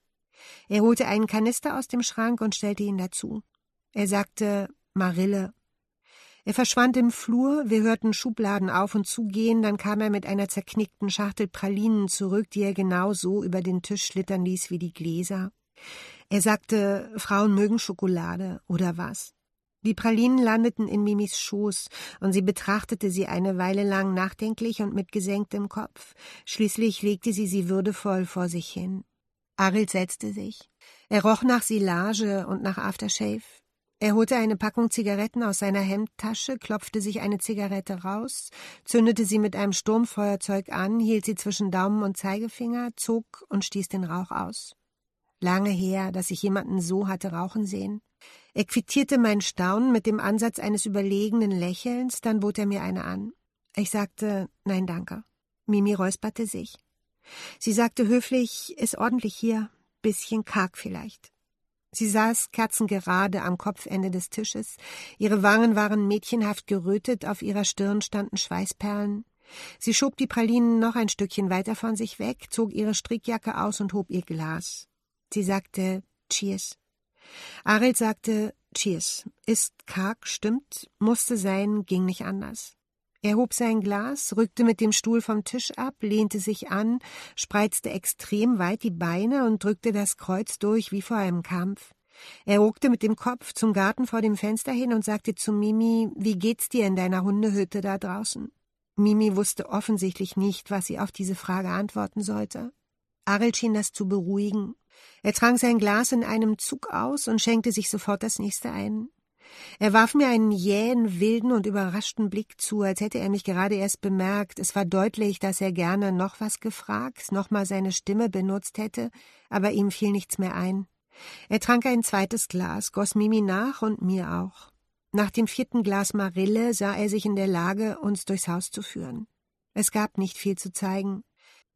Speaker 1: Er holte einen Kanister aus dem Schrank und stellte ihn dazu. Er sagte Marille er verschwand im Flur, wir hörten Schubladen auf und zugehen, dann kam er mit einer zerknickten Schachtel Pralinen zurück, die er genau so über den Tisch schlittern ließ wie die Gläser. Er sagte, Frauen mögen Schokolade, oder was? Die Pralinen landeten in Mimis Schoß, und sie betrachtete sie eine Weile lang nachdenklich und mit gesenktem Kopf. Schließlich legte sie sie würdevoll vor sich hin. Arild setzte sich. Er roch nach Silage und nach Aftershave. Er holte eine Packung Zigaretten aus seiner Hemdtasche, klopfte sich eine Zigarette raus, zündete sie mit einem Sturmfeuerzeug an, hielt sie zwischen Daumen und Zeigefinger, zog und stieß den Rauch aus. Lange her, dass ich jemanden so hatte rauchen sehen. Er quittierte mein Staunen mit dem Ansatz eines überlegenen Lächelns, dann bot er mir eine an. Ich sagte Nein, danke. Mimi räusperte sich. Sie sagte höflich, ist ordentlich hier, bisschen karg vielleicht. Sie saß kerzengerade am Kopfende des Tisches, ihre Wangen waren mädchenhaft gerötet, auf ihrer Stirn standen Schweißperlen. Sie schob die Pralinen noch ein Stückchen weiter von sich weg, zog ihre Strickjacke aus und hob ihr Glas. Sie sagte Cheers. Ariel sagte Cheers. Ist karg, stimmt, musste sein, ging nicht anders. Er hob sein Glas, rückte mit dem Stuhl vom Tisch ab, lehnte sich an, spreizte extrem weit die Beine und drückte das Kreuz durch wie vor einem Kampf. Er ruckte mit dem Kopf zum Garten vor dem Fenster hin und sagte zu Mimi, wie geht's dir in deiner Hundehütte da draußen? Mimi wusste offensichtlich nicht, was sie auf diese Frage antworten sollte. Ariel schien das zu beruhigen. Er trank sein Glas in einem Zug aus und schenkte sich sofort das nächste ein. Er warf mir einen jähen, wilden und überraschten Blick zu, als hätte er mich gerade erst bemerkt. Es war deutlich, dass er gerne noch was gefragt, noch mal seine Stimme benutzt hätte, aber ihm fiel nichts mehr ein. Er trank ein zweites Glas, goss Mimi nach und mir auch. Nach dem vierten Glas Marille sah er sich in der Lage, uns durchs Haus zu führen. Es gab nicht viel zu zeigen.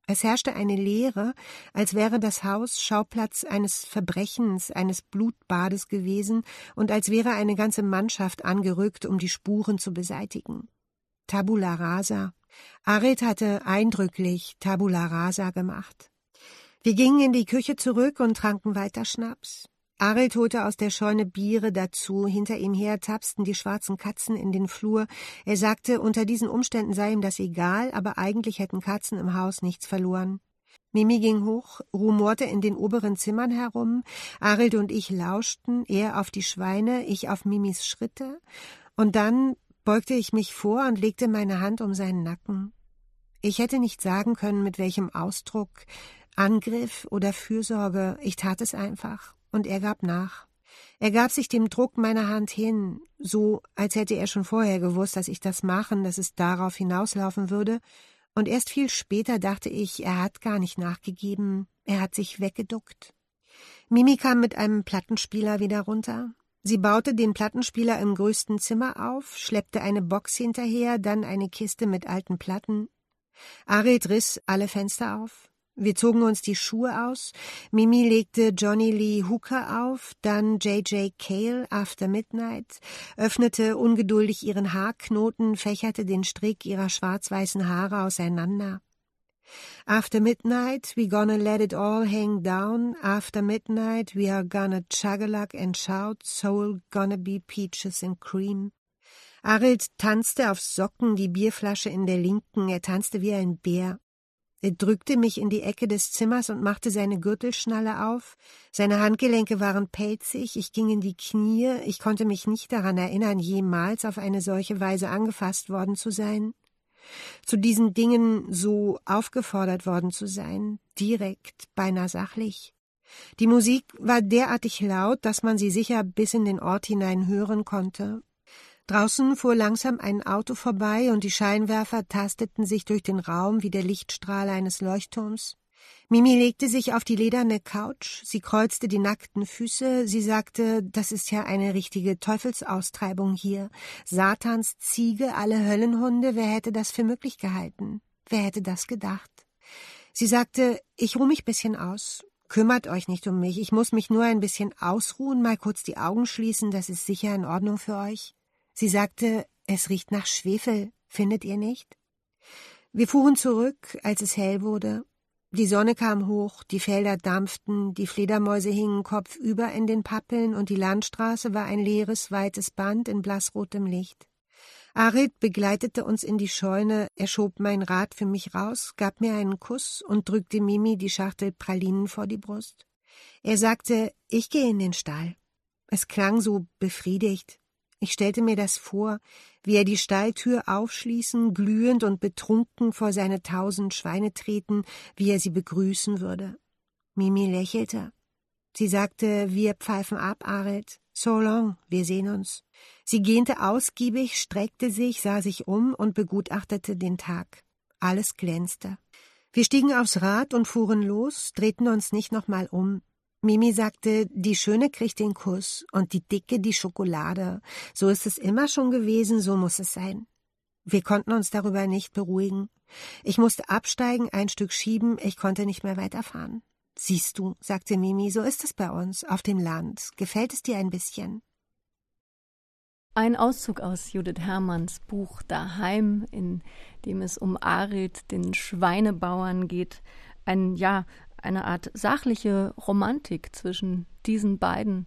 Speaker 1: Es herrschte eine Leere, als wäre das Haus Schauplatz eines Verbrechens, eines Blutbades gewesen und als wäre eine ganze Mannschaft angerückt, um die Spuren zu beseitigen. Tabula rasa. Arid hatte eindrücklich Tabula rasa gemacht. Wir gingen in die Küche zurück und tranken weiter Schnaps. Arild holte aus der Scheune Biere dazu, hinter ihm her tapsten die schwarzen Katzen in den Flur. Er sagte, unter diesen Umständen sei ihm das egal, aber eigentlich hätten Katzen im Haus nichts verloren. Mimi ging hoch, rumorte in den oberen Zimmern herum, Arild und ich lauschten, er auf die Schweine, ich auf Mimis Schritte, und dann beugte ich mich vor und legte meine Hand um seinen Nacken. Ich hätte nicht sagen können, mit welchem Ausdruck, Angriff oder Fürsorge, ich tat es einfach und er gab nach. Er gab sich dem Druck meiner Hand hin, so als hätte er schon vorher gewusst, dass ich das machen, dass es darauf hinauslaufen würde, und erst viel später dachte ich, er hat gar nicht nachgegeben, er hat sich weggeduckt. Mimi kam mit einem Plattenspieler wieder runter. Sie baute den Plattenspieler im größten Zimmer auf, schleppte eine Box hinterher, dann eine Kiste mit alten Platten. Arid riss alle Fenster auf. Wir zogen uns die Schuhe aus. Mimi legte Johnny Lee Hooker auf, dann J.J. Cale After Midnight, öffnete ungeduldig ihren Haarknoten, fächerte den Strick ihrer schwarz-weißen Haare auseinander. After midnight, we gonna let it all hang down. After midnight, we are gonna chug-a-luck and shout. Soul gonna be peaches and cream. Arild tanzte auf Socken, die Bierflasche in der linken. Er tanzte wie ein Bär. Er drückte mich in die Ecke des Zimmers und machte seine Gürtelschnalle auf. Seine Handgelenke waren pelzig, ich ging in die Knie, ich konnte mich nicht daran erinnern, jemals auf eine solche Weise angefasst worden zu sein. Zu diesen Dingen so aufgefordert worden zu sein, direkt, beinahe sachlich. Die Musik war derartig laut, dass man sie sicher bis in den Ort hinein hören konnte, Draußen fuhr langsam ein Auto vorbei und die Scheinwerfer tasteten sich durch den Raum wie der Lichtstrahl eines Leuchtturms. Mimi legte sich auf die lederne Couch, sie kreuzte die nackten Füße, sie sagte, das ist ja eine richtige Teufelsaustreibung hier. Satans Ziege, alle Höllenhunde, wer hätte das für möglich gehalten? Wer hätte das gedacht? Sie sagte, ich ruh mich bisschen aus. Kümmert euch nicht um mich, ich muss mich nur ein bisschen ausruhen, mal kurz die Augen schließen, das ist sicher in Ordnung für euch. Sie sagte, es riecht nach Schwefel, findet ihr nicht? Wir fuhren zurück, als es hell wurde. Die Sonne kam hoch, die Felder dampften, die Fledermäuse hingen kopfüber in den Pappeln und die Landstraße war ein leeres, weites Band in blassrotem Licht. Arid begleitete uns in die Scheune, er schob mein Rad für mich raus, gab mir einen Kuss und drückte Mimi die Schachtel Pralinen vor die Brust. Er sagte, ich gehe in den Stall. Es klang so befriedigt. Ich stellte mir das vor, wie er die Stalltür aufschließen, glühend und betrunken vor seine tausend Schweine treten, wie er sie begrüßen würde. Mimi lächelte. Sie sagte, wir pfeifen ab, Aret. So long, wir sehen uns. Sie gähnte ausgiebig, streckte sich, sah sich um und begutachtete den Tag. Alles glänzte. Wir stiegen aufs Rad und fuhren los, drehten uns nicht nochmal um. Mimi sagte, die Schöne kriegt den Kuss und die Dicke die Schokolade. So ist es immer schon gewesen, so muss es sein. Wir konnten uns darüber nicht beruhigen. Ich musste absteigen, ein Stück schieben, ich konnte nicht mehr weiterfahren. Siehst du, sagte Mimi, so ist es bei uns, auf dem Land. Gefällt es dir ein bisschen?
Speaker 2: Ein Auszug aus Judith Hermanns Buch Daheim, in dem es um Arid, den Schweinebauern geht. Ein, ja, eine Art sachliche Romantik zwischen diesen beiden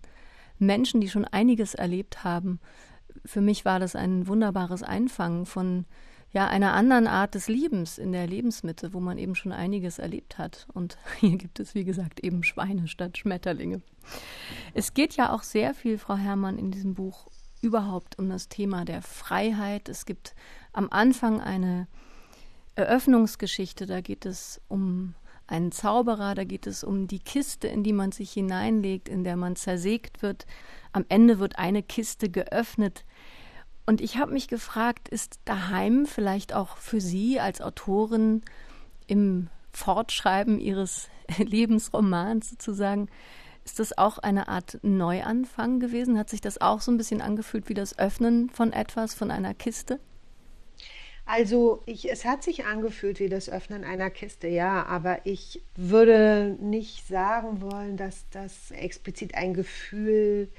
Speaker 2: Menschen, die schon einiges erlebt haben. Für mich war das ein wunderbares Einfangen von ja einer anderen Art des Liebens in der Lebensmitte, wo man eben schon einiges erlebt hat. Und hier gibt es, wie gesagt, eben Schweine statt Schmetterlinge. Es geht ja auch sehr viel, Frau Herrmann, in diesem Buch überhaupt um das Thema der Freiheit. Es gibt am Anfang eine Eröffnungsgeschichte, da geht es um einen Zauberer, da geht es um die Kiste, in die man sich hineinlegt, in der man zersägt wird. Am Ende wird eine Kiste geöffnet. Und ich habe mich gefragt, ist daheim vielleicht auch für Sie als Autorin im Fortschreiben Ihres Lebensromans sozusagen, ist das auch eine Art Neuanfang gewesen? Hat sich das auch so ein bisschen angefühlt wie das Öffnen von etwas, von einer Kiste?
Speaker 1: Also ich, es hat sich angefühlt wie das Öffnen einer Kiste, ja, aber ich würde nicht sagen wollen, dass das explizit ein Gefühl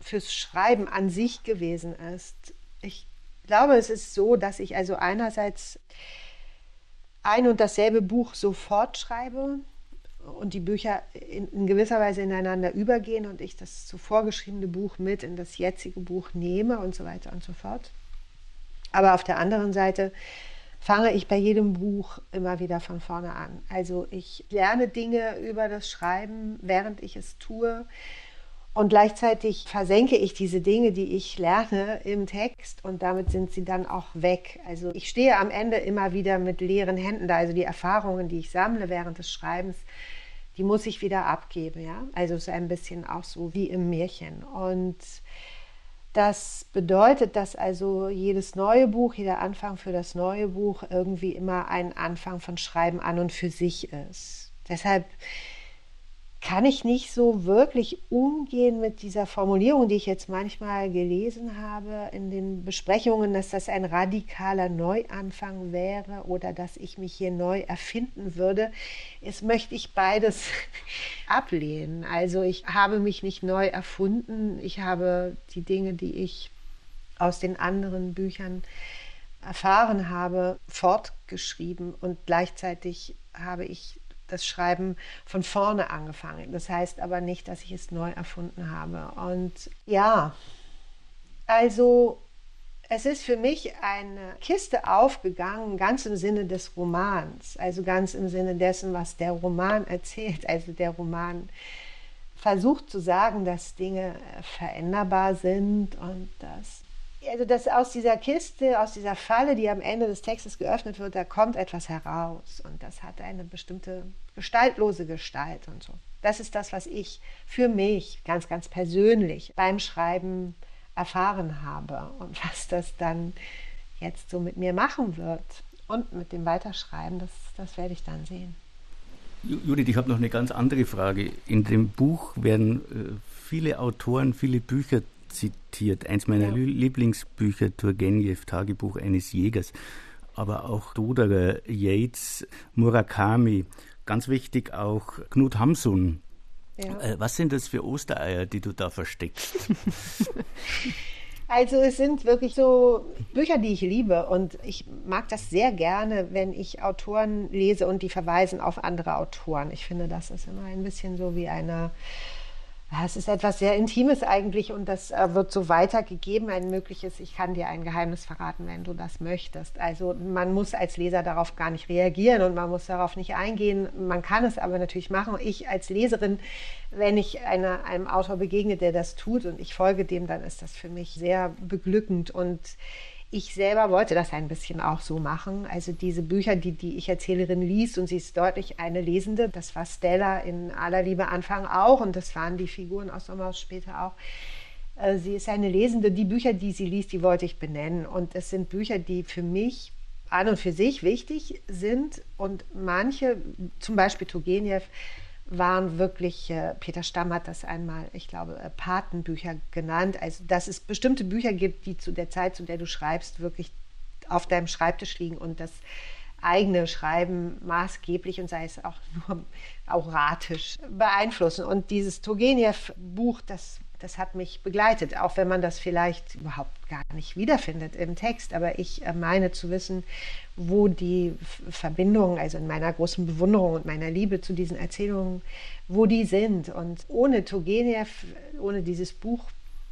Speaker 1: fürs Schreiben an sich gewesen ist. Ich glaube, es ist so, dass ich also einerseits ein und dasselbe Buch sofort schreibe und die Bücher in, in, gewisser Weise ineinander übergehen und ich das zuvor geschriebene Buch mit in das jetzige Buch nehme und so weiter und so fort. Aber auf der anderen Seite fange ich bei jedem Buch immer wieder von vorne an. Also ich lerne Dinge über das Schreiben, während ich es tue. Und gleichzeitig versenke ich diese Dinge, die ich lerne, im Text und damit sind sie dann auch weg. Also ich stehe am Ende immer wieder mit leeren Händen da. Also die Erfahrungen, die ich sammle während des Schreibens, die muss ich wieder abgeben. Ja? Also es ist ein bisschen auch so wie im Märchen. Und das bedeutet, dass also jedes neue Buch, jeder Anfang für das neue Buch irgendwie immer ein Anfang von Schreiben an und für sich ist. Deshalb kann ich nicht so wirklich umgehen mit dieser Formulierung, die ich jetzt manchmal gelesen habe in den Besprechungen, dass das ein radikaler Neuanfang wäre oder dass ich mich hier neu erfinden würde. Jetzt möchte ich beides ablehnen. Also ich habe mich nicht neu erfunden. Ich habe die Dinge, die ich aus den anderen Büchern erfahren habe, fortgeschrieben und gleichzeitig habe ich das Schreiben von vorne angefangen. Das heißt aber nicht, dass ich es neu erfunden habe. Und ja, also es ist für mich eine Kiste aufgegangen, ganz im Sinne des Romans, also ganz im Sinne dessen, was der Roman erzählt. Also der Roman versucht zu sagen, dass Dinge veränderbar sind und dass also dass aus dieser Kiste, aus dieser Falle, die am Ende des Textes geöffnet wird, da kommt etwas heraus und das hat eine bestimmte gestaltlose Gestalt und so. Das ist das, was ich für mich ganz, ganz persönlich beim Schreiben erfahren habe und was das dann jetzt so mit mir machen wird und mit dem Weiterschreiben, das, das werde ich dann sehen.
Speaker 3: Judith, ich habe noch eine ganz andere Frage. In dem Buch werden äh, viele Autoren, viele Bücher zitiert. Eins meiner ja. Lieblingsbücher, Turgenev, Tagebuch eines Jägers, aber auch Doderer, Yates, Murakami. Ganz wichtig auch Knut Hamsun. Ja. Äh, was sind das für Ostereier, die du da versteckst?
Speaker 1: Also es sind wirklich so Bücher, die ich liebe und ich mag das sehr gerne, wenn ich Autoren lese und die verweisen auf andere Autoren. Ich finde, das ist immer ein bisschen so wie eine es ist etwas sehr Intimes eigentlich und das äh, wird so weitergegeben, ein mögliches, ich kann dir ein Geheimnis verraten, wenn du das möchtest. Also man muss als Leser darauf gar nicht reagieren und man muss darauf nicht eingehen. Man kann es aber natürlich machen. Ich als Leserin, wenn ich einer, einem Autor begegne, der das tut und ich folge dem, dann ist das für mich sehr beglückend und ich selber wollte das ein bisschen auch so machen. Also diese Bücher, die die Ich-Erzählerin liest und sie ist deutlich eine Lesende. Das war Stella in aller Liebe Anfang auch und das waren die Figuren aus Sommerhaus später auch. Äh, sie ist eine Lesende. Die Bücher, die sie liest, die wollte ich benennen. Und es sind Bücher, die für mich an und für sich wichtig sind. Und manche, zum Beispiel Turgenev, waren wirklich, äh, Peter Stamm hat das einmal, ich glaube, äh, Patenbücher genannt. Also, dass es bestimmte Bücher gibt, die zu der Zeit, zu der du schreibst, wirklich auf deinem Schreibtisch liegen und das eigene Schreiben maßgeblich und sei es auch nur auratisch beeinflussen. Und dieses Turgenev-Buch, das das hat mich begleitet, auch wenn man das vielleicht überhaupt gar nicht wiederfindet im Text. Aber ich äh, meine zu wissen, wo die Verbindungen, also in meiner großen Bewunderung und meiner Liebe zu diesen Erzählungen, wo die sind. Und ohne Turgenev, ohne dieses Buch,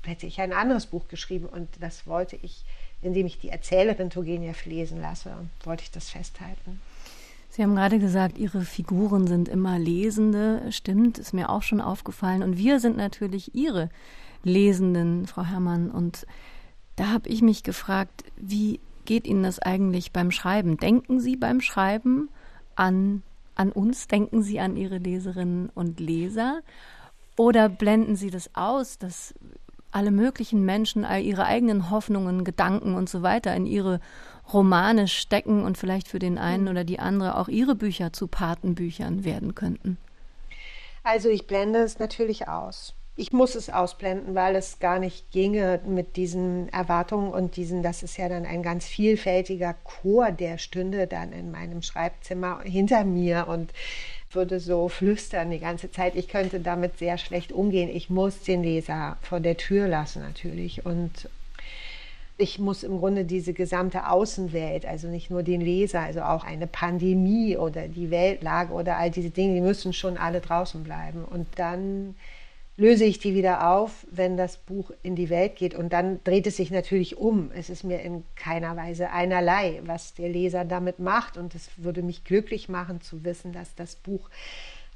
Speaker 1: hätte ich ein anderes Buch geschrieben. Und das wollte ich, indem ich die Erzählerin Turgenev lesen lasse, wollte ich das festhalten.
Speaker 2: Sie haben gerade gesagt, Ihre Figuren sind immer Lesende. Stimmt, ist mir auch schon aufgefallen. Und wir sind natürlich Ihre Lesenden, Frau Herrmann. Und da habe ich mich gefragt, wie geht Ihnen das eigentlich beim Schreiben? Denken Sie beim Schreiben an, an uns? Denken Sie an Ihre Leserinnen und Leser? Oder blenden Sie das aus, dass alle möglichen Menschen all ihre eigenen Hoffnungen, Gedanken und so weiter in ihre Romane stecken und vielleicht für den einen mhm. oder die andere auch ihre Bücher zu Patenbüchern werden könnten?
Speaker 1: Also ich blende es natürlich aus ich muss es ausblenden, weil es gar nicht ginge mit diesen Erwartungen und diesen, das ist ja dann ein ganz vielfältiger Chor, der stünde dann in meinem Schreibzimmer hinter mir und würde so flüstern die ganze Zeit. Ich könnte damit sehr schlecht umgehen. Ich muss den Leser vor der Tür lassen natürlich und ich muss im Grunde diese gesamte Außenwelt, also nicht nur den Leser, also auch eine Pandemie oder die Weltlage oder all diese Dinge, die müssen schon alle draußen bleiben. Und dann löse ich die wieder auf, wenn das Buch in die Welt geht. Und dann dreht es sich natürlich um. Es ist mir in keiner Weise einerlei, was der Leser damit macht. Und es würde mich glücklich machen zu wissen, dass das Buch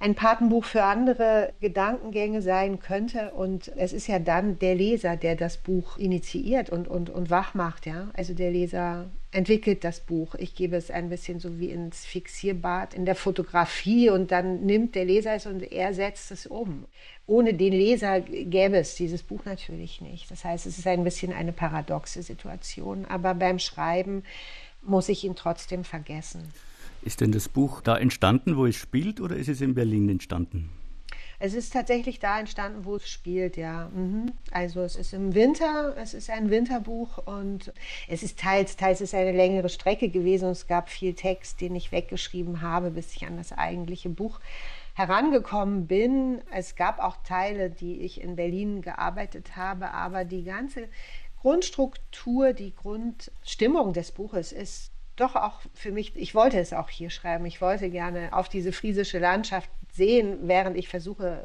Speaker 1: ein Patenbuch für andere Gedankengänge sein könnte. Und es ist ja dann der Leser, der das Buch initiiert und, und, und wach macht. Ja? Also der Leser entwickelt das Buch. Ich gebe es ein bisschen so wie ins Fixierbad in der Fotografie und dann nimmt der Leser es und er setzt es um. Ohne den Leser gäbe es dieses Buch natürlich nicht. Das heißt, es ist ein bisschen eine paradoxe Situation. Aber beim Schreiben muss ich ihn trotzdem vergessen.
Speaker 3: Ist denn das Buch da entstanden, wo es spielt, oder ist es in Berlin entstanden?
Speaker 1: Es ist tatsächlich da entstanden, wo es spielt, ja. Mhm. Also es ist im Winter, es ist ein Winterbuch und es ist teils, teils ist eine längere Strecke gewesen und es gab viel Text, den ich weggeschrieben habe, bis ich an das eigentliche Buch herangekommen bin. Es gab auch Teile, die ich in Berlin gearbeitet habe, aber die ganze Grundstruktur, die Grundstimmung des Buches ist doch auch für mich, ich wollte es auch hier schreiben. Ich wollte gerne auf diese friesische Landschaft sehen, während ich versuche,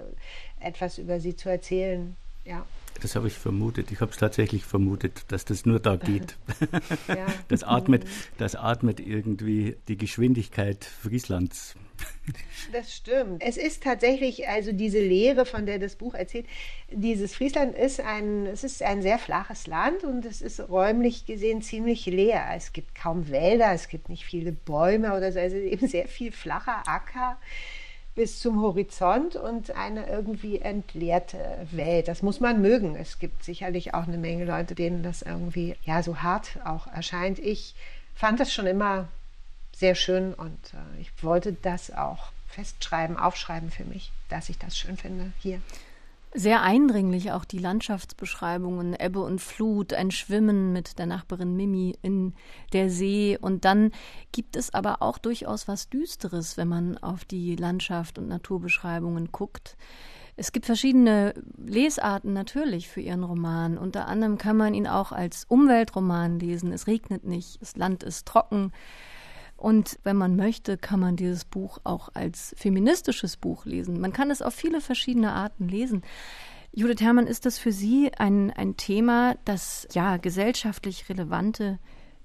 Speaker 1: etwas über sie zu erzählen. Ja.
Speaker 3: Das habe ich vermutet. Ich habe es tatsächlich vermutet, dass das nur da geht. Ja. Das, atmet, das atmet irgendwie die Geschwindigkeit Frieslands.
Speaker 1: Das stimmt. Es ist tatsächlich, also diese Lehre, von der das Buch erzählt, dieses Friesland ist ein, es ist ein sehr flaches Land und es ist räumlich gesehen ziemlich leer. Es gibt kaum Wälder, es gibt nicht viele Bäume oder so, also eben sehr viel flacher Acker bis zum Horizont und eine irgendwie entleerte Welt. Das muss man mögen. Es gibt sicherlich auch eine Menge Leute, denen das irgendwie ja so hart auch erscheint. Ich fand das schon immer sehr schön und äh, ich wollte das auch festschreiben, aufschreiben für mich, dass ich das schön finde hier.
Speaker 2: Sehr eindringlich auch die Landschaftsbeschreibungen, Ebbe und Flut, ein Schwimmen mit der Nachbarin Mimi in der See. Und dann gibt es aber auch durchaus was Düsteres, wenn man auf die Landschaft und Naturbeschreibungen guckt. Es gibt verschiedene Lesarten natürlich für Ihren Roman. Unter anderem kann man ihn auch als Umweltroman lesen. Es regnet nicht, das Land ist trocken. Und wenn man möchte, kann man dieses Buch auch als feministisches Buch lesen. Man kann es auf viele verschiedene Arten lesen. Judith Herrmann, ist das für Sie ein, ein Thema, das ja gesellschaftlich relevante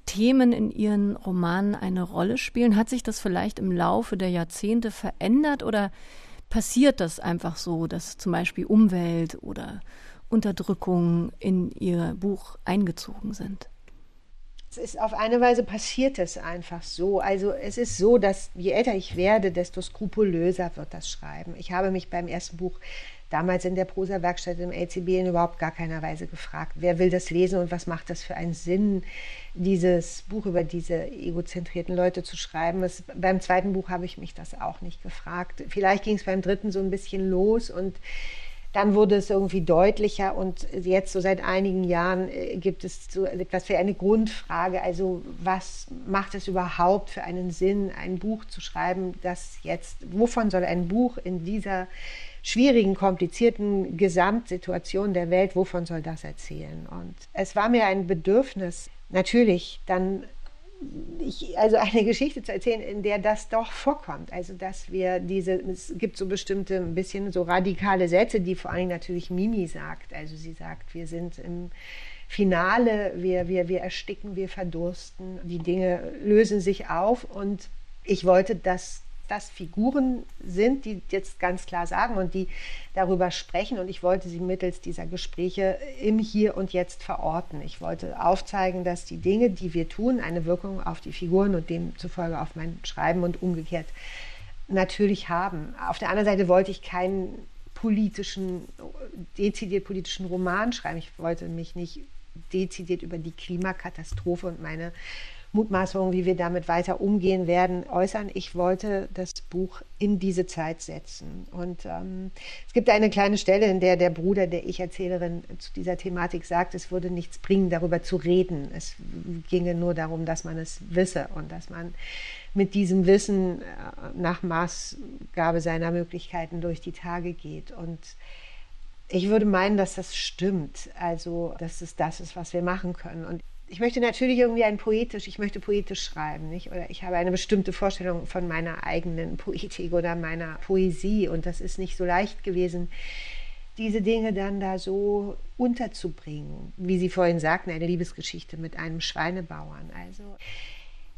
Speaker 2: Themen in Ihren Romanen eine Rolle spielen? Hat sich das vielleicht im Laufe der Jahrzehnte verändert oder passiert das einfach so, dass zum Beispiel Umwelt oder Unterdrückung in Ihr Buch eingezogen sind?
Speaker 1: Es ist auf eine Weise passiert es einfach so. Also es ist so, dass je älter ich werde, desto skrupulöser wird das Schreiben. Ich habe mich beim ersten Buch damals in der Prosa-Werkstatt im LCB in überhaupt gar keiner Weise gefragt, wer will das lesen und was macht das für einen Sinn, dieses Buch über diese egozentrierten Leute zu schreiben. Es, beim zweiten Buch habe ich mich das auch nicht gefragt. Vielleicht ging es beim dritten so ein bisschen los und dann wurde es irgendwie deutlicher und jetzt so seit einigen Jahren äh, gibt es so etwas für eine Grundfrage. Also was macht es überhaupt für einen Sinn, ein Buch zu schreiben, das jetzt, wovon soll ein Buch in dieser schwierigen, komplizierten Gesamtsituation der Welt, wovon soll das erzählen? Und es war mir ein Bedürfnis, natürlich dann ich, also eine Geschichte zu erzählen, in der das doch vorkommt. Also dass wir diese, es gibt so bestimmte, ein bisschen so radikale Sätze, die vor allem natürlich Mimi sagt. Also sie sagt, wir sind im Finale, wir, wir, wir ersticken, wir verdursten, die Dinge lösen sich auf und ich wollte das das Figuren sind, die jetzt ganz klar sagen und die darüber sprechen. Und ich wollte sie mittels dieser Gespräche im Hier und Jetzt verorten. Ich wollte aufzeigen, dass die Dinge, die wir tun, eine Wirkung auf die Figuren und demzufolge auf mein Schreiben und umgekehrt natürlich haben. Auf der anderen Seite wollte ich keinen politischen, dezidiert politischen Roman schreiben. Ich wollte mich nicht dezidiert über die Klimakatastrophe und meine Mutmaßungen, wie wir damit weiter umgehen werden, äußern. Ich wollte das Buch in diese Zeit setzen. Und ähm, es gibt eine kleine Stelle, in der der Bruder der Ich-Erzählerin zu dieser Thematik sagt, es würde nichts bringen, darüber zu reden. Es ginge nur darum, dass man es wisse und dass man mit diesem Wissen äh, nach Maßgabe seiner Möglichkeiten durch die Tage geht. Und ich würde meinen, dass das stimmt. Also, dass es das ist, was wir machen können. Und ich möchte natürlich irgendwie ein poetisch, ich möchte poetisch schreiben, nicht? Oder ich habe eine bestimmte Vorstellung von meiner eigenen Poetik oder meiner Poesie und das ist nicht so leicht gewesen, diese Dinge dann da so unterzubringen, wie Sie vorhin sagten, eine Liebesgeschichte mit einem Schweinebauern. Also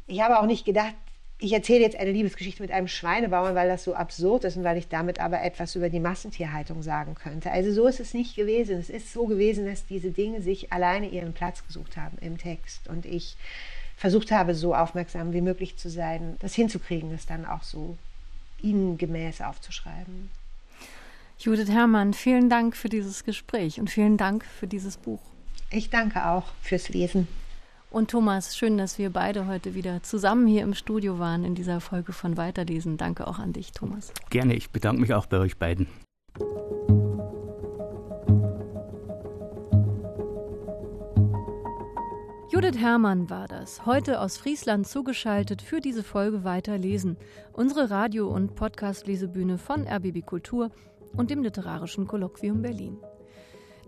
Speaker 1: ich habe auch nicht gedacht, ich erzähle jetzt eine Liebesgeschichte mit einem Schweinebauern, weil das so absurd ist und weil ich damit aber etwas über die Massentierhaltung sagen könnte. Also so ist es nicht gewesen. Es ist so gewesen, dass diese Dinge sich alleine ihren Platz gesucht haben im Text und ich versucht habe, so aufmerksam wie möglich zu sein, das hinzukriegen, das dann auch so ihnen gemäß aufzuschreiben.
Speaker 2: Judith Herrmann, vielen Dank für dieses Gespräch und vielen Dank für dieses Buch.
Speaker 1: Ich danke auch fürs Lesen.
Speaker 2: Und Thomas, schön, dass wir beide heute wieder zusammen hier im Studio waren in dieser Folge von Weiterlesen. Danke auch an dich, Thomas.
Speaker 3: Gerne, ich bedanke mich auch bei euch beiden.
Speaker 2: Judith Herrmann war das, heute aus Friesland zugeschaltet für diese Folge Weiterlesen, unsere Radio- und Podcast-Lesebühne von RBB Kultur und dem Literarischen Kolloquium Berlin.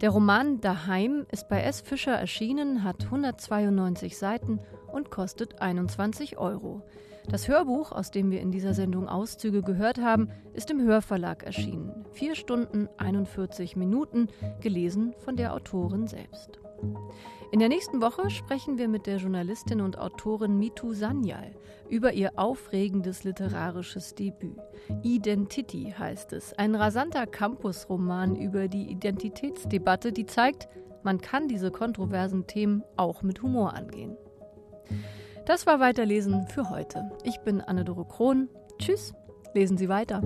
Speaker 2: Der Roman Daheim ist bei S. Fischer erschienen, hat 192 Seiten und kostet 21 Euro. Das Hörbuch, aus dem wir in dieser Sendung Auszüge gehört haben, ist im Hörverlag erschienen. Vier Stunden 41 Minuten, gelesen von der Autorin selbst. In der nächsten Woche sprechen wir mit der Journalistin und Autorin Mitu Sanyal über ihr aufregendes literarisches Debüt. Identity heißt es, ein rasanter Campusroman über die Identitätsdebatte, die zeigt, man kann diese kontroversen Themen auch mit Humor angehen. Das war Weiterlesen für heute. Ich bin Anne-Dore Krohn. Tschüss, lesen Sie weiter.